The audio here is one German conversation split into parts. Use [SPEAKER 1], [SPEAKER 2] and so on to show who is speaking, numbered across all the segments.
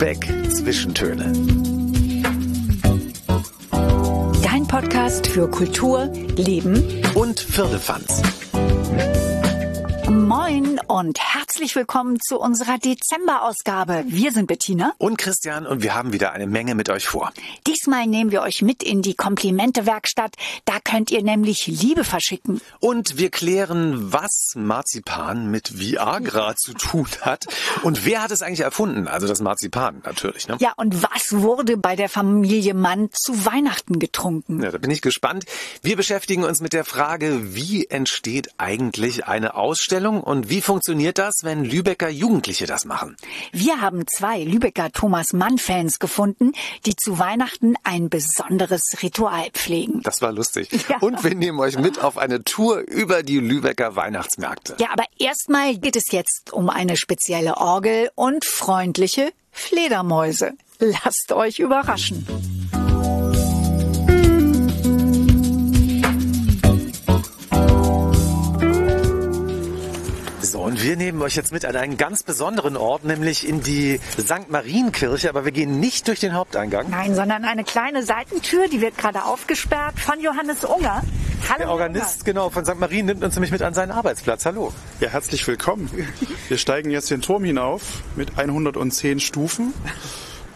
[SPEAKER 1] Lübeck Zwischentöne.
[SPEAKER 2] Dein Podcast für Kultur, Leben
[SPEAKER 1] Und Firlefanz.
[SPEAKER 2] Moin und herzlich willkommen zu unserer Dezemberausgabe. Wir sind Bettina.
[SPEAKER 1] Und Christian und wir haben wieder eine Menge mit euch vor.
[SPEAKER 2] Diesmal nehmen wir euch mit in die Komplimente-Werkstatt. Da könnt ihr nämlich Liebe verschicken.
[SPEAKER 1] Und wir klären, was Marzipan mit Viagra zu tun hat. Und wer hat es eigentlich erfunden? Also das Marzipan natürlich. Ne?
[SPEAKER 2] Ja, und was wurde bei der Familie Mann zu Weihnachten getrunken?
[SPEAKER 1] Ja, da bin ich gespannt. Wir beschäftigen uns mit der Frage, wie entsteht eigentlich eine Ausstellung und wie funktioniert das, wenn Lübecker Jugendliche das machen?
[SPEAKER 2] Wir haben zwei Lübecker Thomas Mann-Fans gefunden, die zu Weihnachten ein besonderes Ritual pflegen.
[SPEAKER 1] Das war lustig.
[SPEAKER 2] Ja.
[SPEAKER 1] Und wir nehmen euch mit auf eine Tour über die Lübecker Weihnachtsmärkte.
[SPEAKER 2] Ja, aber erstmal geht es jetzt um eine spezielle Orgel und freundliche Fledermäuse. Lasst euch überraschen.
[SPEAKER 1] So, und wir nehmen euch jetzt mit an einen ganz besonderen Ort, nämlich in die St. Marienkirche, aber wir gehen nicht durch den Haupteingang.
[SPEAKER 2] Nein, sondern eine kleine Seitentür, die wird gerade aufgesperrt von Johannes Unger. Hallo,
[SPEAKER 1] Der Organist, genau, von St. Marien nimmt uns nämlich mit an seinen Arbeitsplatz. Hallo.
[SPEAKER 3] Ja, herzlich willkommen. Wir steigen jetzt den Turm hinauf mit 110 Stufen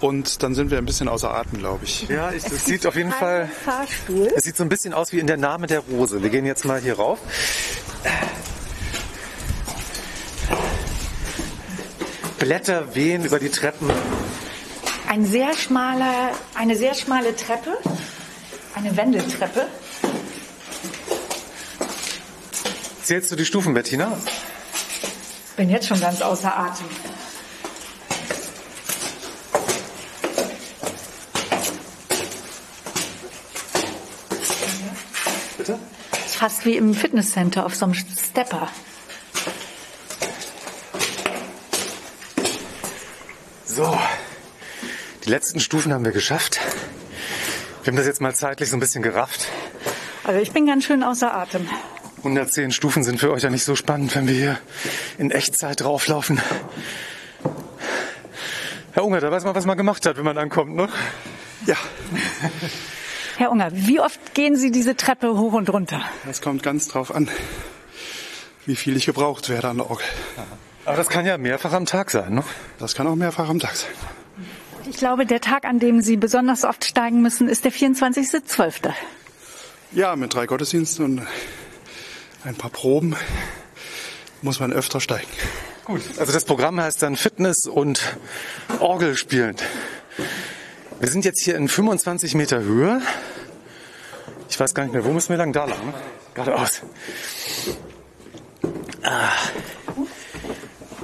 [SPEAKER 3] und dann sind wir ein bisschen außer Atem, glaube ich.
[SPEAKER 1] Ja, ich, das sieht auf jeden. Fall,
[SPEAKER 2] Fahrstuhl.
[SPEAKER 1] es sieht so ein bisschen aus wie in der Name der Rose. Wir gehen jetzt mal hier rauf. Blätter wehen über die Treppen.
[SPEAKER 2] Ein sehr schmaler, eine sehr schmale Treppe, eine Wendeltreppe.
[SPEAKER 1] Zählst du die Stufen, Bettina?
[SPEAKER 2] Bin jetzt schon ganz außer Atem.
[SPEAKER 1] Bitte?
[SPEAKER 2] Fast wie im Fitnesscenter auf so einem Stepper.
[SPEAKER 1] So, die letzten Stufen haben wir geschafft. Wir haben das jetzt mal zeitlich so ein bisschen gerafft.
[SPEAKER 2] Also ich bin ganz schön außer Atem.
[SPEAKER 1] 110 Stufen sind für euch ja nicht so spannend, wenn wir hier in Echtzeit drauflaufen. Herr Unger, da weiß man, was man gemacht hat, wenn man ankommt, ne?
[SPEAKER 3] Ja,
[SPEAKER 2] Herr Unger, wie oft gehen Sie diese Treppe hoch und runter?
[SPEAKER 3] das kommt ganz drauf an, wie viel ich gebraucht werde an der Orgel.
[SPEAKER 1] Aber das kann ja mehrfach am Tag sein, ne?
[SPEAKER 3] Das kann auch mehrfach am Tag sein.
[SPEAKER 2] Ich glaube, der Tag, an dem Sie besonders oft steigen müssen, ist der 24.12.
[SPEAKER 3] Ja, mit drei Gottesdiensten und ein paar Proben muss man öfter steigen.
[SPEAKER 1] Gut. Also das Programm heißt dann Fitness und Orgel spielen. Wir sind jetzt hier in 25 Meter Höhe. Ich weiß gar nicht mehr, wo müssen wir lang? Da lang, ne? Geradeaus. Ah.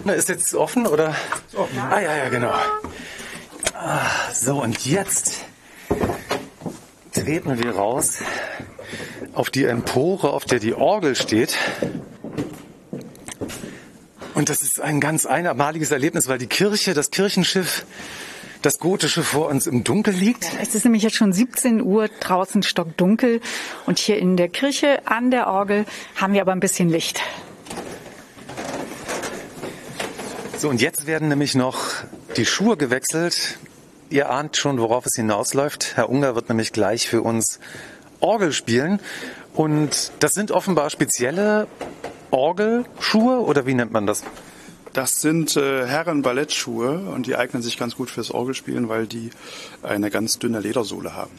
[SPEAKER 1] Na, ist jetzt offen oder? Ah ja, ja, genau. Ah, so, und jetzt treten wir raus auf die Empore, auf der die Orgel steht. Und das ist ein ganz einmaliges Erlebnis, weil die Kirche, das Kirchenschiff, das gotische vor uns im Dunkel liegt.
[SPEAKER 2] Es ist nämlich jetzt schon 17 Uhr, draußen stockdunkel und hier in der Kirche an der Orgel haben wir aber ein bisschen Licht.
[SPEAKER 1] So, und jetzt werden nämlich noch die Schuhe gewechselt. Ihr ahnt schon, worauf es hinausläuft. Herr Unger wird nämlich gleich für uns Orgel spielen. Und das sind offenbar spezielle Orgelschuhe oder wie nennt man das?
[SPEAKER 3] Das sind äh, Herren-Ballettschuhe und die eignen sich ganz gut fürs Orgelspielen, weil die eine ganz dünne Ledersohle haben.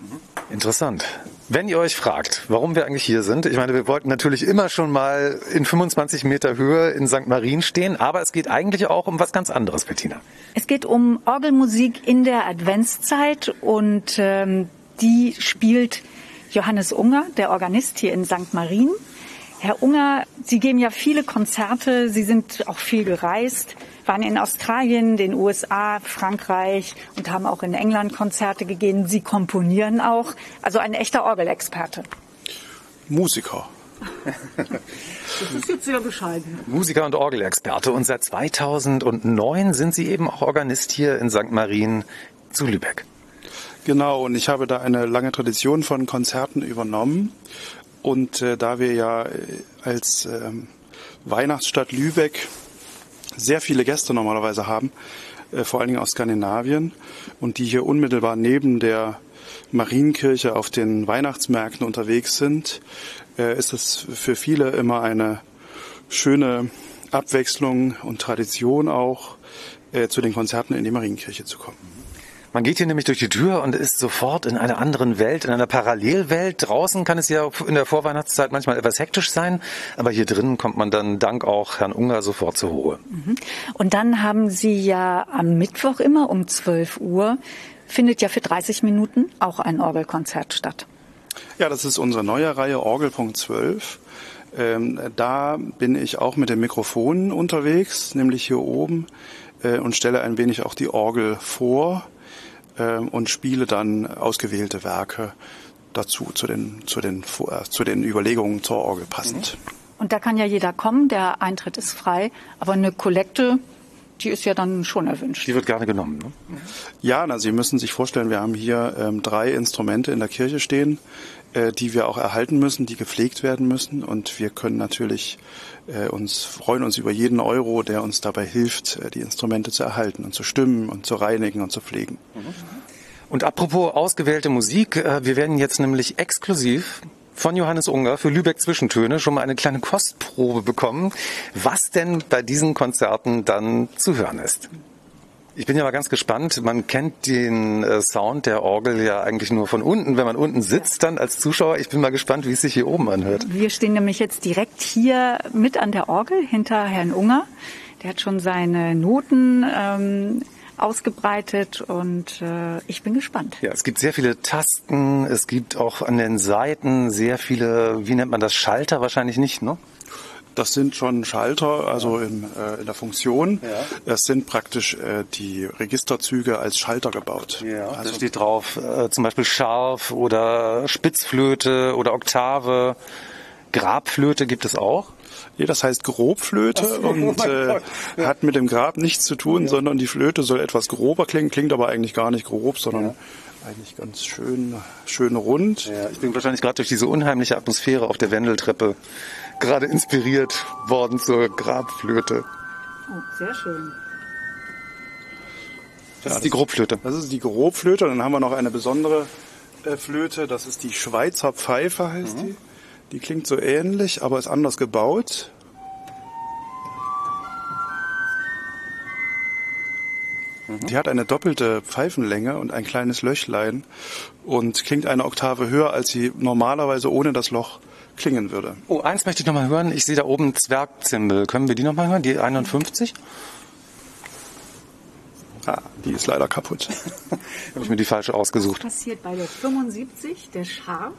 [SPEAKER 1] Interessant. Wenn ihr euch fragt, warum wir eigentlich hier sind, ich meine, wir wollten natürlich immer schon mal in 25 Meter Höhe in St. Marien stehen, aber es geht eigentlich auch um was ganz anderes, Bettina.
[SPEAKER 2] Es geht um Orgelmusik in der Adventszeit und ähm, die spielt Johannes Unger, der Organist hier in St. Marien. Herr Unger, Sie geben ja viele Konzerte, Sie sind auch viel gereist, waren in Australien, den USA, Frankreich und haben auch in England Konzerte gegeben. Sie komponieren auch, also ein echter Orgelexperte.
[SPEAKER 3] Musiker.
[SPEAKER 2] Das ist jetzt sehr bescheiden.
[SPEAKER 1] Musiker und Orgelexperte und seit 2009 sind Sie eben auch Organist hier in St. Marien zu Lübeck.
[SPEAKER 3] Genau, und ich habe da eine lange Tradition von Konzerten übernommen. Und äh, da wir ja äh, als ähm, Weihnachtsstadt Lübeck sehr viele Gäste normalerweise haben, äh, vor allen Dingen aus Skandinavien und die hier unmittelbar neben der Marienkirche auf den Weihnachtsmärkten unterwegs sind, äh, ist es für viele immer eine schöne Abwechslung und Tradition auch, äh, zu den Konzerten in die Marienkirche zu kommen.
[SPEAKER 1] Man geht hier nämlich durch die Tür und ist sofort in einer anderen Welt, in einer Parallelwelt. Draußen kann es ja in der Vorweihnachtszeit manchmal etwas hektisch sein, aber hier drinnen kommt man dann dank auch Herrn Unger sofort zur Ruhe.
[SPEAKER 2] Mhm. Und dann haben Sie ja am Mittwoch immer um 12 Uhr, findet ja für 30 Minuten auch ein Orgelkonzert statt.
[SPEAKER 3] Ja, das ist unsere neue Reihe Orgelpunkt 12. Ähm, da bin ich auch mit dem Mikrofon unterwegs, nämlich hier oben, äh, und stelle ein wenig auch die Orgel vor äh, und spiele dann ausgewählte Werke dazu, zu den, zu den, zu den Überlegungen zur Orgel passend.
[SPEAKER 2] Und da kann ja jeder kommen, der Eintritt ist frei, aber eine Kollekte die ist ja dann schon erwünscht.
[SPEAKER 1] Die wird gerne genommen. Ne?
[SPEAKER 3] Ja, na, Sie müssen sich vorstellen, wir haben hier ähm, drei Instrumente in der Kirche stehen, äh, die wir auch erhalten müssen, die gepflegt werden müssen. Und wir können natürlich äh, uns freuen uns über jeden Euro, der uns dabei hilft, äh, die Instrumente zu erhalten und zu stimmen und zu reinigen und zu pflegen.
[SPEAKER 1] Und apropos ausgewählte Musik, äh, wir werden jetzt nämlich exklusiv von Johannes Unger für Lübeck Zwischentöne schon mal eine kleine Kostprobe bekommen, was denn bei diesen Konzerten dann zu hören ist. Ich bin ja mal ganz gespannt. Man kennt den äh, Sound der Orgel ja eigentlich nur von unten, wenn man unten sitzt, dann als Zuschauer. Ich bin mal gespannt, wie es sich hier oben anhört.
[SPEAKER 2] Wir stehen nämlich jetzt direkt hier mit an der Orgel hinter Herrn Unger. Der hat schon seine Noten ähm, ausgebreitet und äh, ich bin gespannt.
[SPEAKER 1] Ja, es gibt sehr viele Tasten, es gibt auch an den Seiten sehr viele, wie nennt man das, Schalter wahrscheinlich nicht, ne?
[SPEAKER 3] Das sind schon Schalter, also in, äh, in der Funktion. Ja. Das sind praktisch äh, die Registerzüge als Schalter gebaut.
[SPEAKER 1] Ja, also da steht drauf äh, zum Beispiel Scharf oder Spitzflöte oder Oktave. Grabflöte gibt es auch.
[SPEAKER 3] Nee, das heißt Grobflöte so, und oh äh, ja. hat mit dem Grab nichts zu tun, ja. sondern die Flöte soll etwas grober klingen, klingt aber eigentlich gar nicht grob, sondern ja. eigentlich ganz schön, schön rund.
[SPEAKER 1] Ja, ich bin wahrscheinlich gerade durch diese unheimliche Atmosphäre auf der Wendeltreppe gerade inspiriert worden zur Grabflöte.
[SPEAKER 2] Oh, sehr schön.
[SPEAKER 1] Das ist die Grobflöte.
[SPEAKER 3] Das ist die Grobflöte. Dann haben wir noch eine besondere äh, Flöte. Das ist die Schweizer Pfeife, heißt mhm. die. Die klingt so ähnlich, aber ist anders gebaut. Mhm. Die hat eine doppelte Pfeifenlänge und ein kleines Löchlein und klingt eine Oktave höher, als sie normalerweise ohne das Loch klingen würde.
[SPEAKER 1] Oh, eins möchte ich nochmal hören. Ich sehe da oben Zwergzimbel. Können wir die nochmal hören? Die 51?
[SPEAKER 3] Ah, die ist leider kaputt.
[SPEAKER 1] Habe ich mir die falsche ausgesucht.
[SPEAKER 2] Was passiert bei der 75, der Scharf?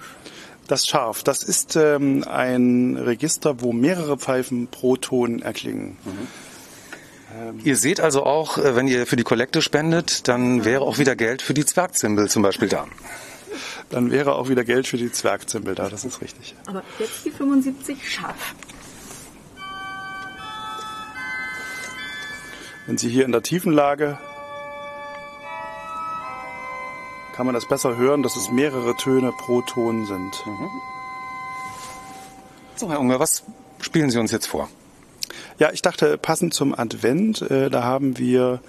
[SPEAKER 3] Das Scharf, das ist ähm, ein Register, wo mehrere Pfeifen pro Ton erklingen. Mhm.
[SPEAKER 1] Ähm, ihr seht also auch, äh, wenn ihr für die Kollekte spendet, dann wäre auch wieder Geld für die Zwergzimbel zum Beispiel da.
[SPEAKER 3] Dann wäre auch wieder Geld für die Zwergzimbel da, das ist richtig.
[SPEAKER 2] Aber jetzt die 75 scharf.
[SPEAKER 3] Wenn Sie hier in der tiefen Lage kann man das besser hören, dass es mehrere Töne pro Ton sind. Mhm.
[SPEAKER 1] So, Herr Unger, was spielen Sie uns jetzt vor?
[SPEAKER 3] Ja, ich dachte, passend zum Advent, äh, da haben wir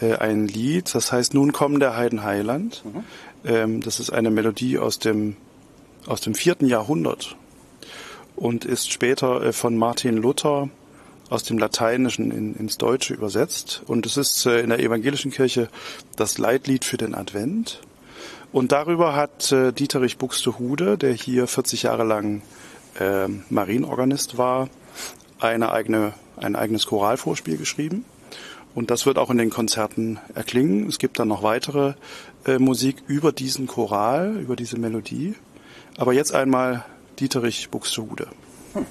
[SPEAKER 3] äh, ein Lied, das heißt Nun kommen der Heiden Heiland. Mhm. Ähm, das ist eine Melodie aus dem, aus dem vierten Jahrhundert und ist später äh, von Martin Luther aus dem Lateinischen in, ins Deutsche übersetzt. Und es ist äh, in der evangelischen Kirche das Leitlied für den Advent. Und darüber hat äh, Dieterich Buxtehude, der hier 40 Jahre lang äh, Marienorganist war, eine eigene, ein eigenes Choralvorspiel geschrieben. Und das wird auch in den Konzerten erklingen. Es gibt dann noch weitere äh, Musik über diesen Choral, über diese Melodie. Aber jetzt einmal Dieterich Buxtehude. Hm.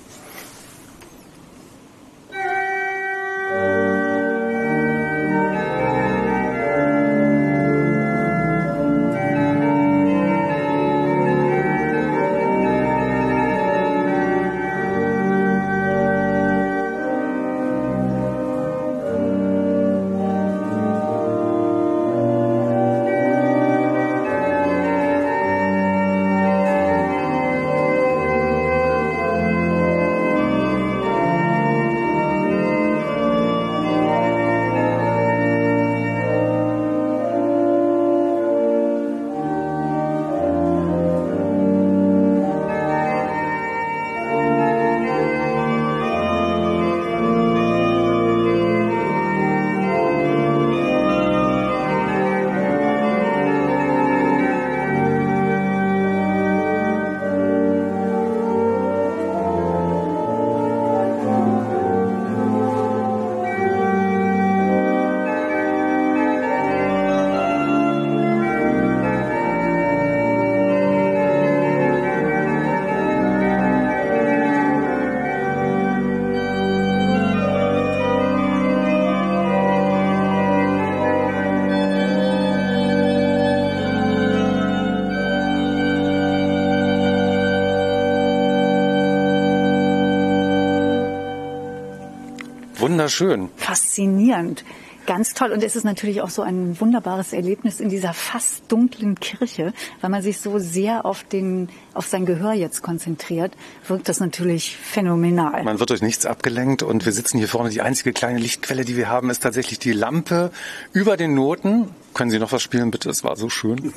[SPEAKER 1] Wunderschön.
[SPEAKER 2] Faszinierend. Ganz toll. Und es ist natürlich auch so ein wunderbares Erlebnis in dieser fast dunklen Kirche, weil man sich so sehr auf den, auf sein Gehör jetzt konzentriert, wirkt das natürlich phänomenal.
[SPEAKER 1] Man wird durch nichts abgelenkt und wir sitzen hier vorne. Die einzige kleine Lichtquelle, die wir haben, ist tatsächlich die Lampe über den Noten. Können Sie noch was spielen, bitte? Es war so schön.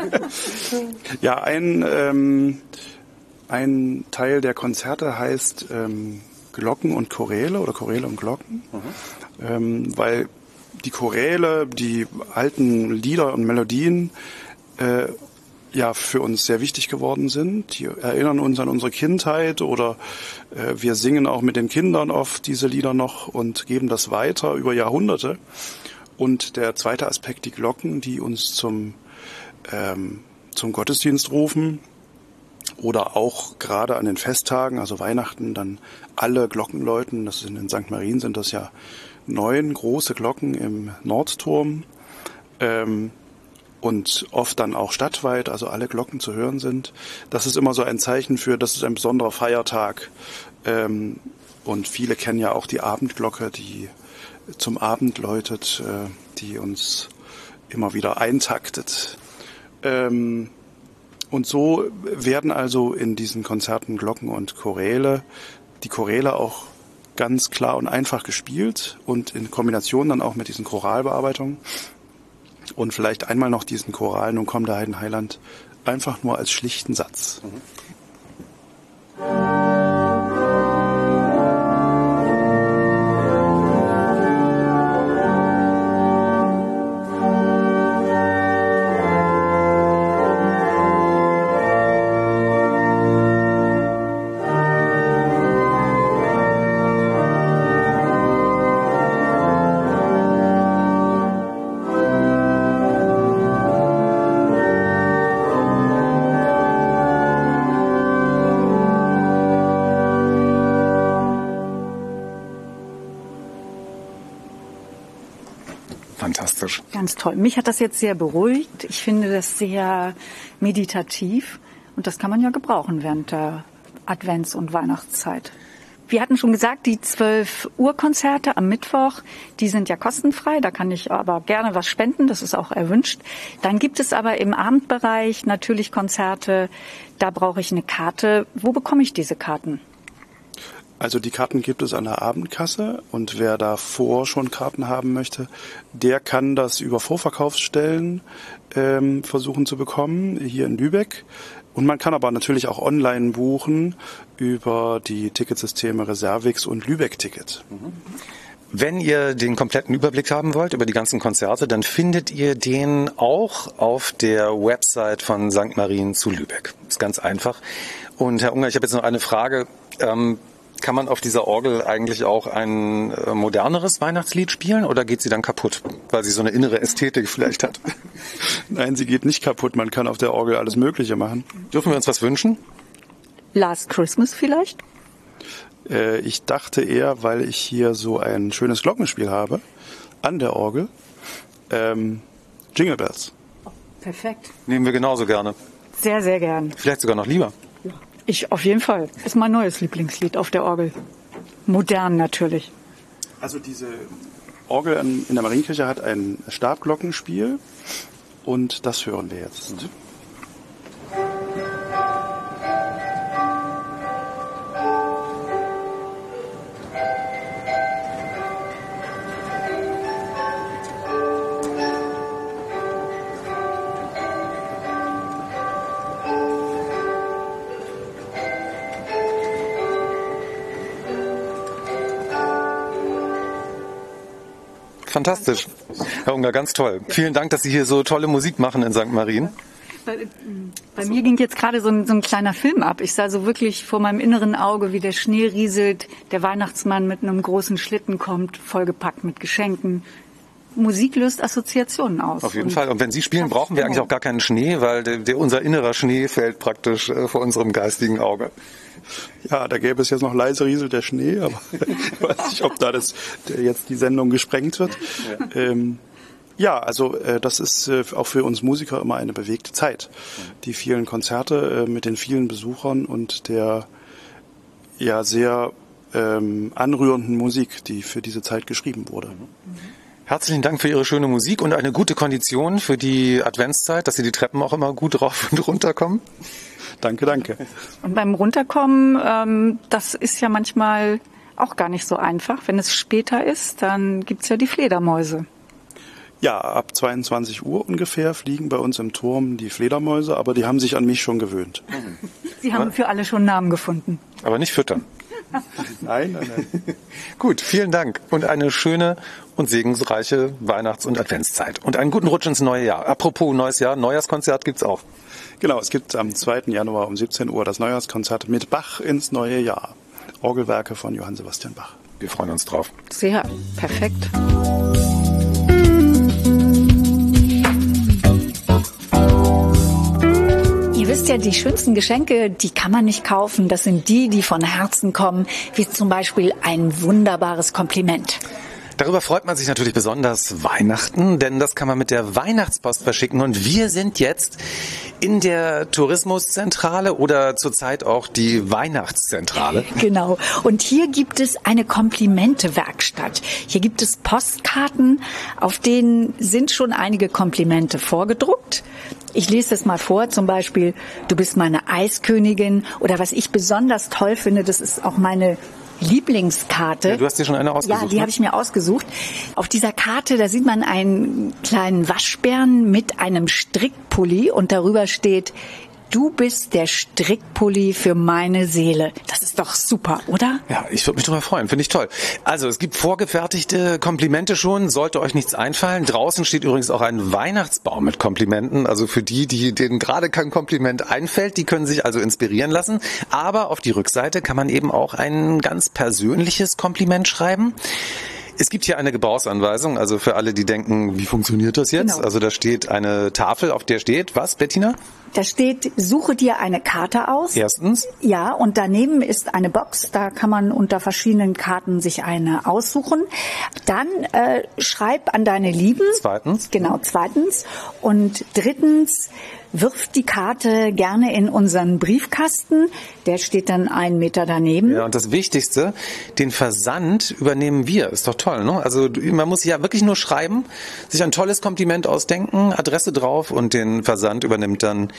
[SPEAKER 3] ja, ein, ähm, ein Teil der Konzerte heißt ähm, Glocken und Choräle oder Choräle und Glocken. Mhm ähm, weil die Choräle, die alten Lieder und Melodien äh, ja für uns sehr wichtig geworden sind. Die erinnern uns an unsere Kindheit oder äh, wir singen auch mit den Kindern oft diese Lieder noch und geben das weiter über Jahrhunderte. Und der zweite Aspekt, die Glocken, die uns zum, ähm, zum Gottesdienst rufen oder auch gerade an den Festtagen, also Weihnachten, dann alle Glocken läuten. Das sind in St. Marien sind das ja neun große Glocken im Nordturm ähm, und oft dann auch stadtweit, also alle Glocken zu hören sind. Das ist immer so ein Zeichen für, das ist ein besonderer Feiertag. Ähm, und viele kennen ja auch die Abendglocke, die zum Abend läutet, äh, die uns immer wieder eintaktet. Ähm, und so werden also in diesen Konzerten Glocken und Choräle, die Choräle auch ganz klar und einfach gespielt und in Kombination dann auch mit diesen Choralbearbeitungen. Und vielleicht einmal noch diesen Choral, nun kommt der Heidenheiland, einfach nur als schlichten Satz. Mhm.
[SPEAKER 2] Toll. Mich hat das jetzt sehr beruhigt. Ich finde das sehr meditativ und das kann man ja gebrauchen während der Advents- und Weihnachtszeit. Wir hatten schon gesagt, die 12 Uhr Konzerte am Mittwoch, die sind ja kostenfrei. Da kann ich aber gerne was spenden. Das ist auch erwünscht. Dann gibt es aber im Abendbereich natürlich Konzerte. Da brauche ich eine Karte. Wo bekomme ich diese Karten?
[SPEAKER 3] Also die Karten gibt es an der Abendkasse und wer davor schon Karten haben möchte, der kann das über Vorverkaufsstellen ähm, versuchen zu bekommen, hier in Lübeck. Und man kann aber natürlich auch online buchen über die Ticketsysteme Reservix und Lübeck Ticket.
[SPEAKER 1] Wenn ihr den kompletten Überblick haben wollt über die ganzen Konzerte, dann findet ihr den auch auf der Website von St. Marien zu Lübeck. Ist ganz einfach. Und Herr Unger, ich habe jetzt noch eine Frage. Ähm, kann man auf dieser Orgel eigentlich auch ein äh, moderneres Weihnachtslied spielen oder geht sie dann kaputt, weil sie so eine innere Ästhetik vielleicht hat?
[SPEAKER 3] Nein, sie geht nicht kaputt. Man kann auf der Orgel alles Mögliche machen.
[SPEAKER 1] Dürfen wir uns was wünschen?
[SPEAKER 2] Last Christmas vielleicht?
[SPEAKER 3] Äh, ich dachte eher, weil ich hier so ein schönes Glockenspiel habe an der Orgel. Ähm, Jingle Bells.
[SPEAKER 2] perfekt.
[SPEAKER 1] Nehmen wir genauso gerne.
[SPEAKER 2] Sehr, sehr gern.
[SPEAKER 1] Vielleicht sogar noch lieber.
[SPEAKER 2] Ich auf jeden Fall. Ist mein neues Lieblingslied auf der Orgel. Modern natürlich.
[SPEAKER 3] Also diese Orgel in der Marienkirche hat ein Stabglockenspiel und das hören wir jetzt. Mhm.
[SPEAKER 1] Fantastisch. Herr Unger, ganz toll. Vielen Dank, dass Sie hier so tolle Musik machen in St. Marien.
[SPEAKER 2] Bei, bei mir ging jetzt gerade so ein, so ein, kleiner Film ab. Ich sah so wirklich vor meinem inneren Auge, wie der Schnee rieselt, der Weihnachtsmann mit einem großen Schlitten kommt, vollgepackt mit Geschenken. Musik löst Assoziationen aus.
[SPEAKER 1] Auf jeden und Fall. Und wenn Sie spielen, brauchen wir eigentlich auch gar keinen Schnee, weil der, der, unser innerer Schnee fällt praktisch äh, vor unserem geistigen Auge.
[SPEAKER 3] Ja, da gäbe es jetzt noch leise rieselt der Schnee, aber ich weiß nicht, ob da das jetzt die Sendung gesprengt wird. Ja, ähm, ja also äh, das ist äh, auch für uns Musiker immer eine bewegte Zeit. Die vielen Konzerte äh, mit den vielen Besuchern und der ja sehr ähm, anrührenden Musik, die für diese Zeit geschrieben wurde.
[SPEAKER 1] Herzlichen Dank für Ihre schöne Musik und eine gute Kondition für die Adventszeit, dass Sie die Treppen auch immer gut rauf und runter kommen.
[SPEAKER 3] Danke, danke.
[SPEAKER 2] Und beim Runterkommen, ähm, das ist ja manchmal auch gar nicht so einfach. Wenn es später ist, dann gibt's ja die Fledermäuse.
[SPEAKER 3] Ja, ab 22 Uhr ungefähr fliegen bei uns im Turm die Fledermäuse, aber die haben sich an mich schon gewöhnt.
[SPEAKER 2] Sie haben für alle schon Namen gefunden.
[SPEAKER 1] Aber nicht füttern.
[SPEAKER 3] Nein, nein, nein.
[SPEAKER 1] Gut, vielen Dank und eine schöne und segensreiche Weihnachts- und Adventszeit und einen guten Rutsch ins neue Jahr. Apropos neues Jahr, Neujahrskonzert gibt's auch.
[SPEAKER 3] Genau, es gibt am 2. Januar um 17 Uhr das Neujahrskonzert mit Bach ins neue Jahr. Orgelwerke von Johann Sebastian Bach.
[SPEAKER 1] Wir freuen uns drauf.
[SPEAKER 2] Sehr perfekt. Wisst ja, die schönsten Geschenke, die kann man nicht kaufen. Das sind die, die von Herzen kommen, wie zum Beispiel ein wunderbares Kompliment.
[SPEAKER 1] Darüber freut man sich natürlich besonders Weihnachten, denn das kann man mit der Weihnachtspost verschicken. Und wir sind jetzt in der Tourismuszentrale oder zurzeit auch die Weihnachtszentrale.
[SPEAKER 2] Genau. Und hier gibt es eine Komplimente-Werkstatt. Hier gibt es Postkarten, auf denen sind schon einige Komplimente vorgedruckt. Ich lese das mal vor, zum Beispiel, du bist meine Eiskönigin oder was ich besonders toll finde, das ist auch meine Lieblingskarte.
[SPEAKER 1] Ja, du hast dir schon eine ausgesucht.
[SPEAKER 2] Ja, die
[SPEAKER 1] ne?
[SPEAKER 2] habe ich mir ausgesucht. Auf dieser Karte, da sieht man einen kleinen Waschbären mit einem Strickpulli und darüber steht, du bist der Strickpulli für meine Seele. Das ist doch super, oder?
[SPEAKER 1] Ja, ich würde mich darüber freuen, finde ich toll. Also es gibt vorgefertigte Komplimente schon, sollte euch nichts einfallen. Draußen steht übrigens auch ein Weihnachtsbaum mit Komplimenten. Also für die, die denen gerade kein Kompliment einfällt, die können sich also inspirieren lassen. Aber auf die Rückseite kann man eben auch ein ganz persönliches Kompliment schreiben. Es gibt hier eine Gebrauchsanweisung, also für alle, die denken, wie funktioniert das jetzt?
[SPEAKER 2] Genau.
[SPEAKER 1] Also da steht eine Tafel, auf der steht, was, Bettina?
[SPEAKER 2] Da steht, suche dir eine Karte aus.
[SPEAKER 1] Erstens.
[SPEAKER 2] Ja, und daneben ist eine Box, da kann man unter verschiedenen Karten sich eine aussuchen. Dann äh, schreib an deine Lieben.
[SPEAKER 1] Zweitens.
[SPEAKER 2] Genau, zweitens. Und drittens, wirf die Karte gerne in unseren Briefkasten. Der steht dann einen Meter daneben.
[SPEAKER 1] Ja, und das Wichtigste, den Versand übernehmen wir. Ist doch toll, ne? Also man muss ja wirklich nur schreiben, sich ein tolles Kompliment ausdenken, Adresse drauf und den Versand übernimmt dann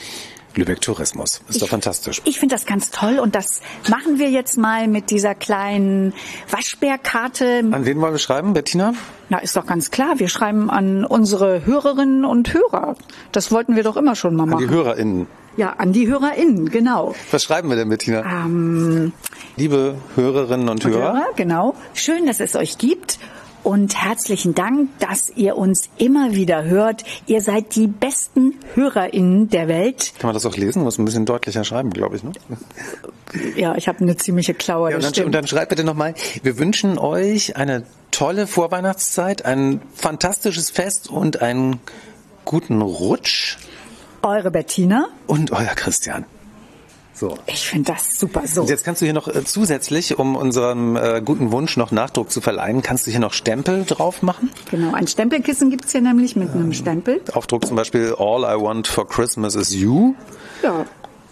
[SPEAKER 1] Lübeck Tourismus. Ist doch fantastisch.
[SPEAKER 2] Ich finde das ganz toll und das machen wir jetzt mal mit dieser kleinen Waschbärkarte.
[SPEAKER 1] An wen wollen wir schreiben, Bettina?
[SPEAKER 2] Na, ist doch ganz klar. Wir schreiben an unsere Hörerinnen und Hörer. Das wollten wir doch immer schon mal
[SPEAKER 1] An die
[SPEAKER 2] machen.
[SPEAKER 1] HörerInnen.
[SPEAKER 2] Ja, an die HörerInnen, genau.
[SPEAKER 1] Was schreiben wir denn, Bettina?
[SPEAKER 2] Ähm,
[SPEAKER 1] Liebe Hörerinnen und Hörer,
[SPEAKER 2] Hörer, genau. Schön, dass es euch gibt. Und herzlichen Dank, dass ihr uns immer wieder hört. Ihr seid die besten HörerInnen der Welt.
[SPEAKER 1] kann man das auch lesen? Muss ein bisschen deutlicher schreiben, glaube ich, ne?
[SPEAKER 2] Ja, ich habe eine ziemliche Klaue.
[SPEAKER 1] Ja, und, dann, und dann schreibt bitte nochmal, wir wünschen euch eine tolle Vorweihnachtszeit, ein fantastisches Fest und einen guten Rutsch.
[SPEAKER 2] Eure Bettina.
[SPEAKER 1] Und euer Christian. So.
[SPEAKER 2] Ich finde das super so.
[SPEAKER 1] Und jetzt kannst du hier noch äh, zusätzlich, um unserem äh, guten Wunsch noch Nachdruck zu verleihen, kannst du hier noch Stempel drauf machen.
[SPEAKER 2] Genau, ein Stempelkissen gibt's hier nämlich mit einem Stempel.
[SPEAKER 1] Aufdruck zum Beispiel All I Want for Christmas is You.
[SPEAKER 2] Ja.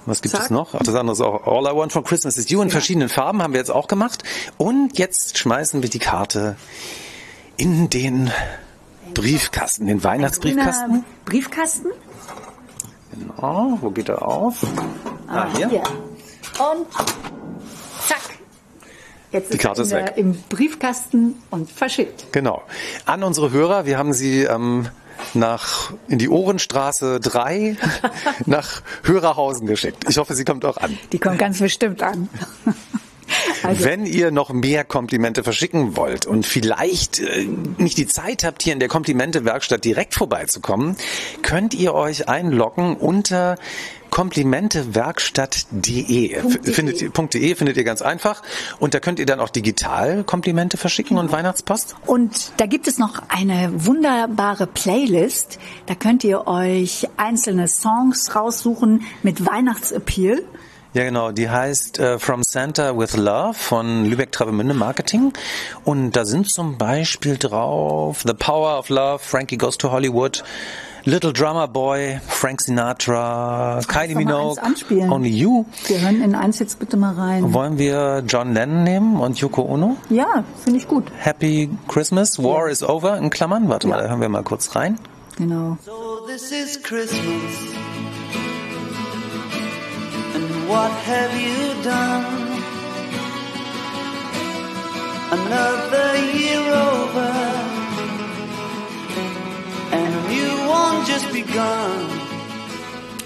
[SPEAKER 1] Was gibt
[SPEAKER 2] Zack.
[SPEAKER 1] es noch? Ach, das andere ist auch All I Want for Christmas is You in verschiedenen Farben haben wir jetzt auch gemacht. Und jetzt schmeißen wir die Karte in den Briefkasten, den Weihnachtsbriefkasten.
[SPEAKER 2] Grüner Briefkasten.
[SPEAKER 1] Genau, wo geht er auf? Ah, hier.
[SPEAKER 2] Und zack. Jetzt
[SPEAKER 1] Die
[SPEAKER 2] ist
[SPEAKER 1] Karte
[SPEAKER 2] er
[SPEAKER 1] ist weg.
[SPEAKER 2] im Briefkasten und verschickt.
[SPEAKER 1] Genau. An unsere Hörer, wir haben sie ähm, nach in die Ohrenstraße 3 nach Hörerhausen geschickt. Ich hoffe, sie kommt auch an.
[SPEAKER 2] Die kommt ganz bestimmt an. Also,
[SPEAKER 1] Wenn ihr noch mehr Komplimente verschicken wollt und vielleicht äh, nicht die Zeit habt, hier in der Komplimente-Werkstatt direkt vorbeizukommen, könnt ihr euch einloggen unter komplimentewerkstatt.de.
[SPEAKER 2] De.
[SPEAKER 1] Findet, ihr- .de findet ihr ganz einfach. Und da könnt ihr dann auch digital Komplimente verschicken und Weihnachtspost.
[SPEAKER 2] und da gibt es noch eine wunderbare Playlist. Da könnt ihr euch einzelne Songs raussuchen mit Weihnachtsappeal.
[SPEAKER 1] Ja, genau. Die heißt äh, From Santa with Love von Lübeck Travemünde Marketing. Und da sind zum Beispiel drauf The Power of Love, Frankie Goes to Hollywood, Little Drummer Boy, Frank Sinatra, Kylie Minogue, Only You.
[SPEAKER 2] Wir hören in eins jetzt bitte mal rein.
[SPEAKER 1] Wollen wir John Lennon nehmen und Yoko Ono?
[SPEAKER 2] Ja, finde ich gut.
[SPEAKER 1] Happy Christmas, War ja. is over in Klammern. Warte ja. mal, da hören wir mal kurz rein.
[SPEAKER 2] Genau.
[SPEAKER 4] So this is Christmas. And what have you done? Another year over.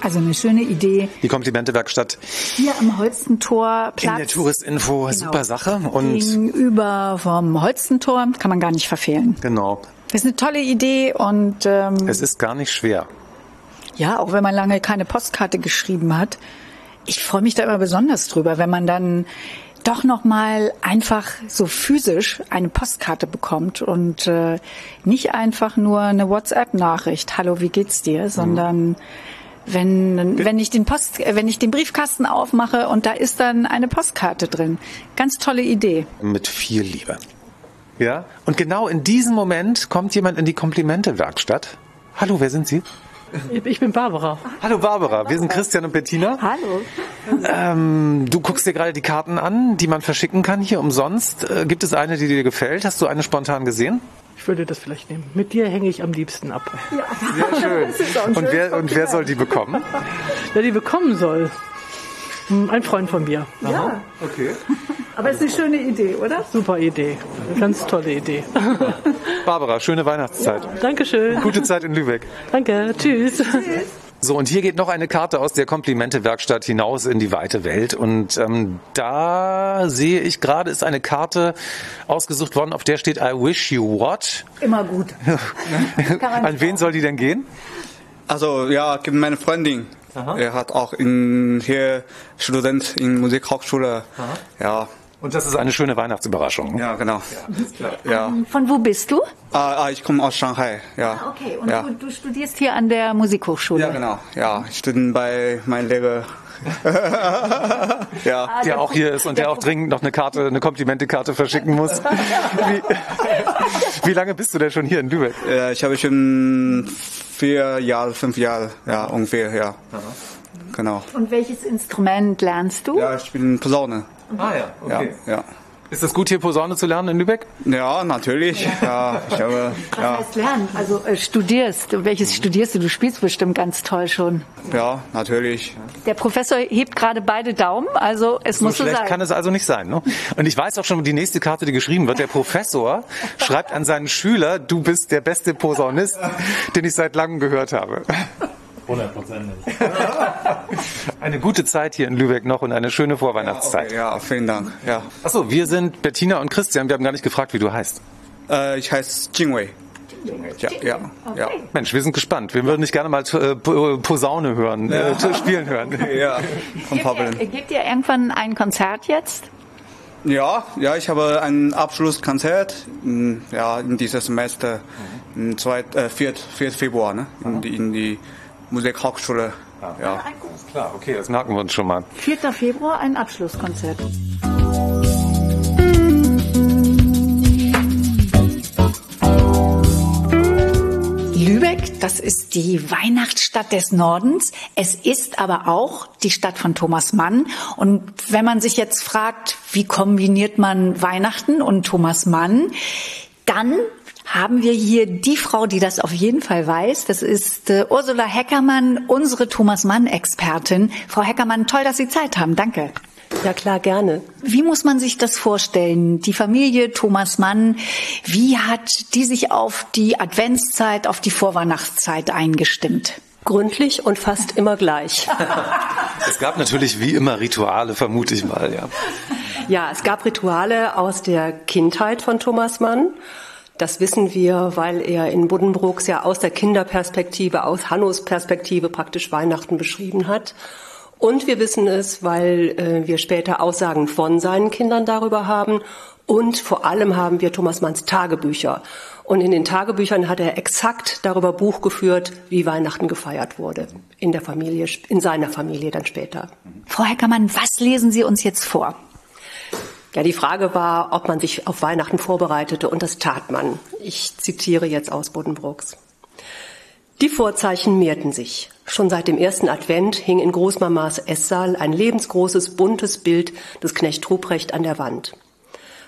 [SPEAKER 2] Also eine schöne Idee.
[SPEAKER 1] Die Komplimentewerkstatt.
[SPEAKER 2] Hier am Holstentor
[SPEAKER 1] Platz. In der Touristinfo, genau. super Sache.
[SPEAKER 2] Und Gegenüber vom Holstentor kann man gar nicht verfehlen.
[SPEAKER 1] Genau.
[SPEAKER 2] Das ist eine tolle Idee und ähm,
[SPEAKER 1] es ist gar nicht schwer.
[SPEAKER 2] Ja, auch wenn man lange keine Postkarte geschrieben hat. Ich freue mich da immer besonders drüber, wenn man dann doch noch mal einfach so physisch eine Postkarte bekommt und äh, nicht einfach nur eine WhatsApp-Nachricht, hallo, wie geht's dir, sondern mhm. wenn wenn ich den Post wenn ich den Briefkasten aufmache und da ist dann eine Postkarte drin. Ganz tolle Idee.
[SPEAKER 1] Mit viel Liebe. Ja, und genau in diesem Moment kommt jemand in die Komplimente-Werkstatt. Hallo, wer sind Sie?
[SPEAKER 5] Ich bin Barbara.
[SPEAKER 1] Hallo Barbara, wir sind Christian und Bettina.
[SPEAKER 2] Hallo.
[SPEAKER 1] Ähm, du guckst dir gerade die Karten an, die man verschicken kann hier umsonst. Äh, gibt es eine, die dir gefällt? Hast du eine spontan gesehen?
[SPEAKER 5] Ich würde das vielleicht nehmen. Mit dir hänge ich am liebsten ab.
[SPEAKER 1] Ja. Sehr schön. Und wer, und wer soll die bekommen?
[SPEAKER 5] Wer die bekommen soll? Hm, ein Freund von mir.
[SPEAKER 2] Ja. Okay. Aber es ist eine schöne Idee, oder?
[SPEAKER 5] Super Idee. Ganz tolle Idee.
[SPEAKER 1] Barbara, schöne Weihnachtszeit. Ja,
[SPEAKER 5] Dankeschön.
[SPEAKER 1] Gute Zeit in Lübeck.
[SPEAKER 5] Danke. Tschüss. Tschüss.
[SPEAKER 1] So, und hier geht noch eine Karte aus der Komplimente-Werkstatt hinaus in die weite Welt. Und ähm, da sehe ich gerade, ist eine Karte ausgesucht worden, auf der steht I wish you what?
[SPEAKER 2] Immer gut.
[SPEAKER 1] An wen soll die denn gehen?
[SPEAKER 6] Also ja, meine Freundin. Aha. Er hat auch in, hier Student in Musikhochschule. Aha. Ja.
[SPEAKER 1] Und das ist eine schöne Weihnachtsüberraschung.
[SPEAKER 6] Ja, genau.
[SPEAKER 2] Ja. ja. Von wo bist du?
[SPEAKER 6] Ah, ah ich komme aus Shanghai. Ja.
[SPEAKER 2] Ah, okay. Und ja. du, du, studierst hier an der Musikhochschule?
[SPEAKER 6] Ja, genau. Ja, ich studiere bei meinem Lehrer
[SPEAKER 1] ja. Ah, der auch hier ist und der, der auch dringend noch eine Karte, eine Komplimentekarte verschicken muss. Wie, wie, lange bist du denn schon hier in Lübeck?
[SPEAKER 6] Ja, ich habe schon vier Jahre, fünf Jahre, ja, ungefähr, ja. Aha. Genau.
[SPEAKER 2] Und welches Instrument lernst du?
[SPEAKER 6] Ja, ich bin Posaune.
[SPEAKER 1] Ah ja, okay.
[SPEAKER 6] Ja, ja.
[SPEAKER 1] Ist es gut, hier Posaune zu lernen in Lübeck?
[SPEAKER 6] Ja, natürlich. Ja, ich habe,
[SPEAKER 2] Was ja. heißt lernen? Also äh, studierst. Welches studierst du? Du spielst bestimmt ganz toll schon.
[SPEAKER 6] Ja, natürlich.
[SPEAKER 2] Der Professor hebt gerade beide Daumen, also es
[SPEAKER 1] so
[SPEAKER 2] muss so
[SPEAKER 1] schlecht
[SPEAKER 2] sein.
[SPEAKER 1] kann es also nicht sein. Ne? Und ich weiß auch schon, die nächste Karte, die geschrieben wird, der Professor schreibt an seinen Schüler, du bist der beste Posaunist, den ich seit langem gehört habe. Hundertprozentig. eine gute Zeit hier in Lübeck noch und eine schöne Vorweihnachtszeit.
[SPEAKER 6] Ja, okay, ja vielen Dank. Ja.
[SPEAKER 1] Achso, wir sind Bettina und Christian. Wir haben gar nicht gefragt, wie du heißt.
[SPEAKER 6] Äh, ich heiße Jingwei.
[SPEAKER 1] Ja, ja, ja. Mensch, wir sind gespannt. Wir würden nicht gerne mal äh, Posaune hören, äh, spielen hören.
[SPEAKER 6] Ja,
[SPEAKER 2] von Gebt ihr, gebt ihr irgendwann ein Konzert jetzt?
[SPEAKER 6] Ja, ja, ich habe ein Abschlusskonzert in, ja, in diesem Semester, mhm. 4. Äh, 4. Februar, ne? in, die, in die Musikhochschule.
[SPEAKER 1] Ja. ja. Alles klar, okay, das merken wir uns schon mal.
[SPEAKER 2] 4. Februar ein Abschlusskonzert. Lübeck, das ist die Weihnachtsstadt des Nordens. Es ist aber auch die Stadt von Thomas Mann. Und wenn man sich jetzt fragt, wie kombiniert man Weihnachten und Thomas Mann, dann haben wir hier die Frau, die das auf jeden Fall weiß. Das ist äh, Ursula Heckermann, unsere Thomas Mann-Expertin. Frau Heckermann, toll, dass Sie Zeit haben. Danke.
[SPEAKER 7] Ja klar, gerne.
[SPEAKER 2] Wie muss man sich das vorstellen? Die Familie Thomas Mann, wie hat die sich auf die Adventszeit, auf die Vorweihnachtszeit eingestimmt?
[SPEAKER 7] Gründlich und fast immer gleich.
[SPEAKER 1] es gab natürlich wie immer Rituale, vermute ich mal, ja.
[SPEAKER 7] Ja, es gab Rituale aus der Kindheit von Thomas Mann. Das wissen wir, weil er in Buddenbrooks ja aus der Kinderperspektive, aus Hannos Perspektive praktisch Weihnachten beschrieben hat. Und wir wissen es, weil äh, wir später Aussagen von seinen Kindern darüber haben. Und vor allem haben wir Thomas Manns Tagebücher. Und in den Tagebüchern hat er exakt darüber Buch geführt, wie Weihnachten gefeiert wurde. In der Familie, in seiner Familie dann später.
[SPEAKER 2] Frau Heckermann, was lesen Sie uns jetzt vor?
[SPEAKER 7] Ja, die Frage war, ob man sich auf Weihnachten vorbereitete und das tat man. Ich zitiere jetzt aus Buddenbrooks. Die Vorzeichen mehrten sich. Schon seit dem ersten Advent hing in Großmamas Esssaal ein lebensgroßes, buntes Bild des Knecht Ruprecht an der Wand.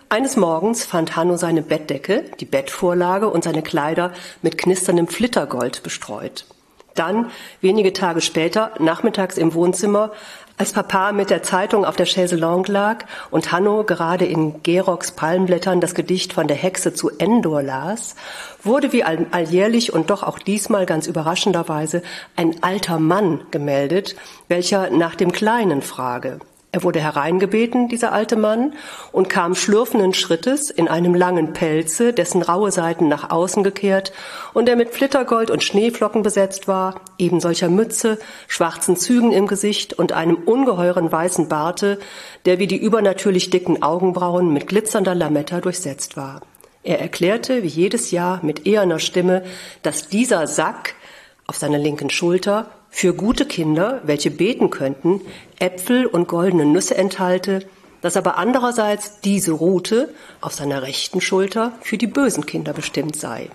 [SPEAKER 7] Eines Morgens fand Hanno seine Bettdecke, die Bettvorlage und seine Kleider mit knisterndem Flittergold bestreut. Dann, wenige Tage später, nachmittags im Wohnzimmer, als Papa mit der Zeitung auf der Chaiselongue lag und Hanno gerade in Geroks Palmblättern das Gedicht von der Hexe zu Endor las, wurde wie alljährlich und doch auch diesmal ganz überraschenderweise ein alter Mann gemeldet, welcher nach dem Kleinen frage. Er wurde hereingebeten, dieser alte Mann, und kam schlürfenden Schrittes in einem langen Pelze, dessen raue Seiten nach außen gekehrt und der mit Flittergold und Schneeflocken besetzt war, eben solcher Mütze, schwarzen Zügen im Gesicht und einem ungeheuren weißen Barte, der wie die übernatürlich dicken Augenbrauen mit glitzernder Lametta durchsetzt war. Er erklärte, wie jedes Jahr mit eherner Stimme, dass dieser Sack auf seiner linken Schulter für gute Kinder, welche beten könnten, Äpfel und goldene Nüsse enthalte, dass aber andererseits diese Rute auf seiner rechten Schulter für die bösen Kinder bestimmt sei.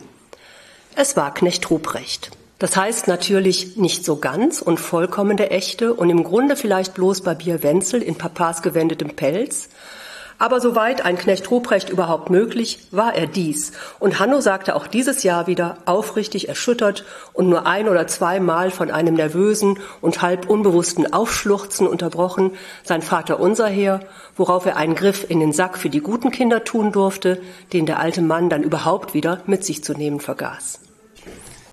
[SPEAKER 7] Es war Knecht Ruprecht. Das heißt natürlich nicht so ganz und vollkommen der echte und im Grunde vielleicht bloß Barbier Wenzel in Papas gewendetem Pelz, aber soweit ein Knecht Ruprecht überhaupt möglich, war er dies. Und Hanno sagte auch dieses Jahr wieder aufrichtig erschüttert und nur ein oder zweimal von einem nervösen und halb unbewussten Aufschluchzen unterbrochen, sein Vater unser her, worauf er einen Griff in den Sack für die guten Kinder tun durfte, den der alte Mann dann überhaupt wieder mit sich zu nehmen vergaß.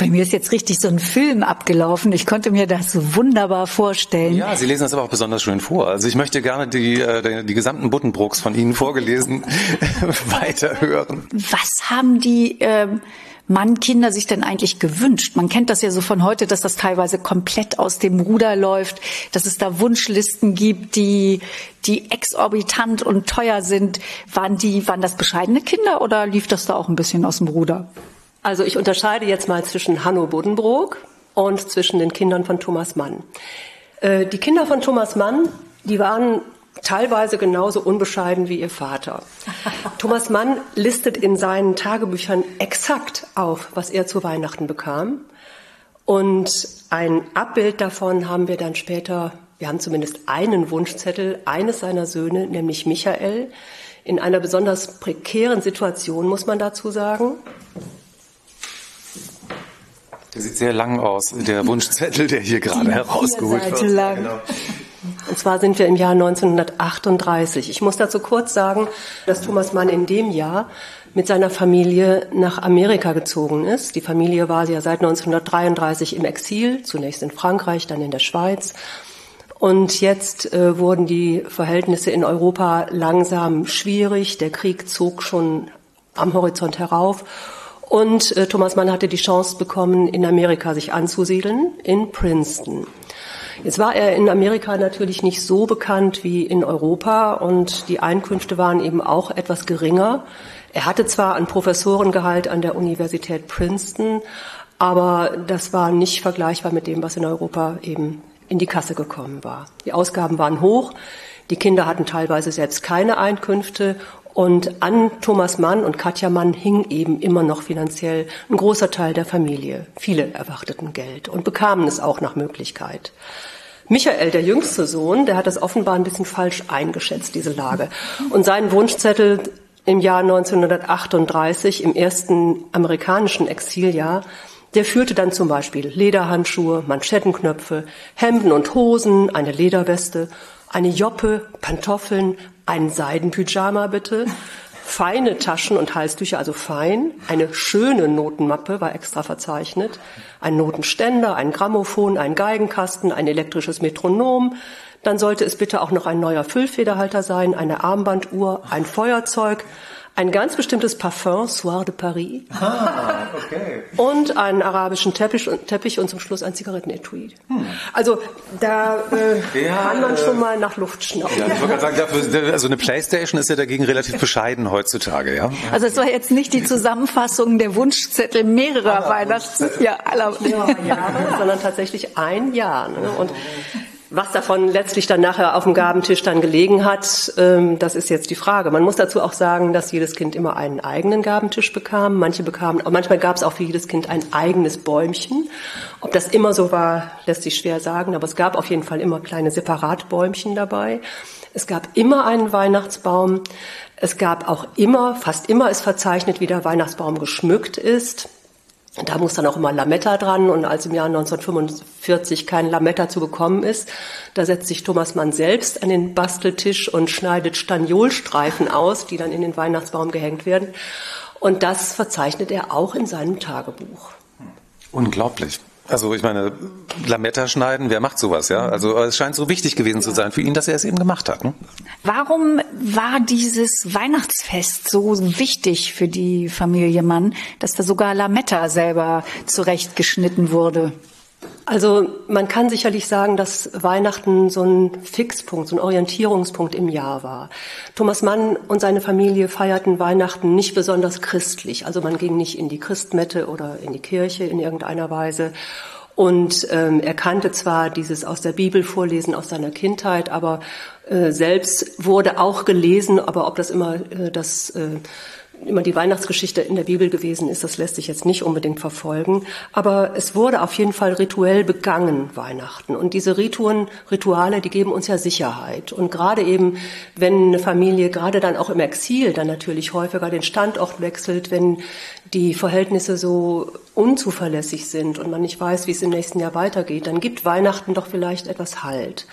[SPEAKER 2] Bei mir ist jetzt richtig so ein Film abgelaufen. Ich konnte mir das so wunderbar vorstellen.
[SPEAKER 1] Ja, Sie lesen das aber auch besonders schön vor. Also ich möchte gerne die, äh, die gesamten Buttenbrooks von Ihnen vorgelesen weiterhören.
[SPEAKER 2] Was haben die ähm, Mann-Kinder sich denn eigentlich gewünscht? Man kennt das ja so von heute, dass das teilweise komplett aus dem Ruder läuft, dass es da Wunschlisten gibt, die, die exorbitant und teuer sind. Waren die, waren das bescheidene Kinder oder lief das da auch ein bisschen aus dem Ruder?
[SPEAKER 7] Also ich unterscheide jetzt mal zwischen Hanno Buddenbrook und zwischen den Kindern von Thomas Mann. Äh, die Kinder von Thomas Mann, die waren teilweise genauso unbescheiden wie ihr Vater. Thomas Mann listet in seinen Tagebüchern exakt auf, was er zu Weihnachten bekam. Und ein Abbild davon haben wir dann später, wir haben zumindest einen Wunschzettel eines seiner Söhne, nämlich Michael, in einer besonders prekären Situation, muss man dazu sagen.
[SPEAKER 1] Der sieht sehr lang aus, der Wunschzettel, der hier gerade herausgeholt
[SPEAKER 7] Seite wird. Lang. Genau. Und zwar sind wir im Jahr 1938. Ich muss dazu kurz sagen, dass Thomas Mann in dem Jahr mit seiner Familie nach Amerika gezogen ist. Die Familie war ja seit 1933 im Exil, zunächst in Frankreich, dann in der Schweiz. Und jetzt äh, wurden die Verhältnisse in Europa langsam schwierig. Der Krieg zog schon am Horizont herauf. Und äh, Thomas Mann hatte die Chance bekommen, in Amerika sich anzusiedeln, in Princeton. Jetzt war er in Amerika natürlich nicht so bekannt wie in Europa und die Einkünfte waren eben auch etwas geringer. Er hatte zwar ein Professorengehalt an der Universität Princeton, aber das war nicht vergleichbar mit dem, was in Europa eben in die Kasse gekommen war. Die Ausgaben waren hoch, die Kinder hatten teilweise selbst keine Einkünfte und an Thomas Mann und Katja Mann hing eben immer noch finanziell ein großer Teil der Familie. Viele erwarteten Geld und bekamen es auch nach Möglichkeit. Michael, der jüngste Sohn, der hat das offenbar ein bisschen falsch eingeschätzt, diese Lage. Und seinen Wunschzettel im Jahr 1938, im ersten amerikanischen Exiljahr, der führte dann zum Beispiel Lederhandschuhe, Manschettenknöpfe, Hemden und Hosen, eine Lederweste, eine Joppe, Pantoffeln, einen Seidenpyjama bitte, feine Taschen und Halstücher, also fein, eine schöne Notenmappe war extra verzeichnet, ein Notenständer, ein Grammophon, ein Geigenkasten, ein elektrisches Metronom, dann sollte es bitte auch noch ein neuer Füllfederhalter sein, eine Armbanduhr, ein Feuerzeug, ein ganz bestimmtes Parfum, Soir de Paris.
[SPEAKER 1] Ah, okay.
[SPEAKER 7] Und einen arabischen Teppich und, Teppich und zum Schluss ein Zigarettenetui. Hm. Also da äh, ja, kann man äh, schon mal nach Luft schnappen.
[SPEAKER 1] Ja, ich wollte gerade sagen, dafür, also eine Playstation ist ja dagegen relativ bescheiden heutzutage, ja?
[SPEAKER 2] Also es war jetzt nicht die Zusammenfassung der Wunschzettel mehrerer Weihnachts... Ja, aller
[SPEAKER 7] Jahre, sondern tatsächlich ein Jahr. Ne? Und was davon letztlich dann nachher auf dem Gabentisch dann gelegen hat, ähm, das ist jetzt die Frage. Man muss dazu auch sagen, dass jedes Kind immer einen eigenen Gabentisch bekam. Manche bekamen, manchmal gab es auch für jedes Kind ein eigenes Bäumchen. Ob das immer so war, lässt sich schwer sagen, aber es gab auf jeden Fall immer kleine Separatbäumchen dabei. Es gab immer einen Weihnachtsbaum. Es gab auch immer, fast immer ist verzeichnet, wie der Weihnachtsbaum geschmückt ist. Da muss dann auch immer Lametta dran und als im Jahr 1945 kein Lametta zu bekommen ist, da setzt sich Thomas Mann selbst an den Basteltisch und schneidet Staniolstreifen aus, die dann in den Weihnachtsbaum gehängt werden. Und das verzeichnet er auch in seinem Tagebuch.
[SPEAKER 1] Unglaublich. Also ich meine, Lametta schneiden, wer macht sowas, ja? Also es scheint so wichtig gewesen zu sein für ihn, dass er es eben gemacht hat. Ne?
[SPEAKER 2] Warum war dieses Weihnachtsfest so wichtig für die Familie Mann, dass da sogar Lametta selber zurechtgeschnitten wurde?
[SPEAKER 7] Also man kann sicherlich sagen, dass Weihnachten so ein Fixpunkt, so ein Orientierungspunkt im Jahr war. Thomas Mann und seine Familie feierten Weihnachten nicht besonders christlich. Also man ging nicht in die Christmette oder in die Kirche in irgendeiner Weise. Und ähm, er kannte zwar dieses aus der Bibel vorlesen aus seiner Kindheit, aber äh, selbst wurde auch gelesen, aber ob das immer äh, das äh, immer die Weihnachtsgeschichte in der Bibel gewesen ist, das lässt sich jetzt nicht unbedingt verfolgen. Aber es wurde auf jeden Fall rituell begangen, Weihnachten. Und diese Rituren, Rituale, die geben uns ja Sicherheit. Und gerade eben, wenn eine Familie, gerade dann auch im Exil, dann natürlich häufiger den Standort wechselt, wenn die Verhältnisse so unzuverlässig sind und man nicht weiß, wie es im nächsten Jahr weitergeht, dann gibt Weihnachten doch vielleicht etwas Halt.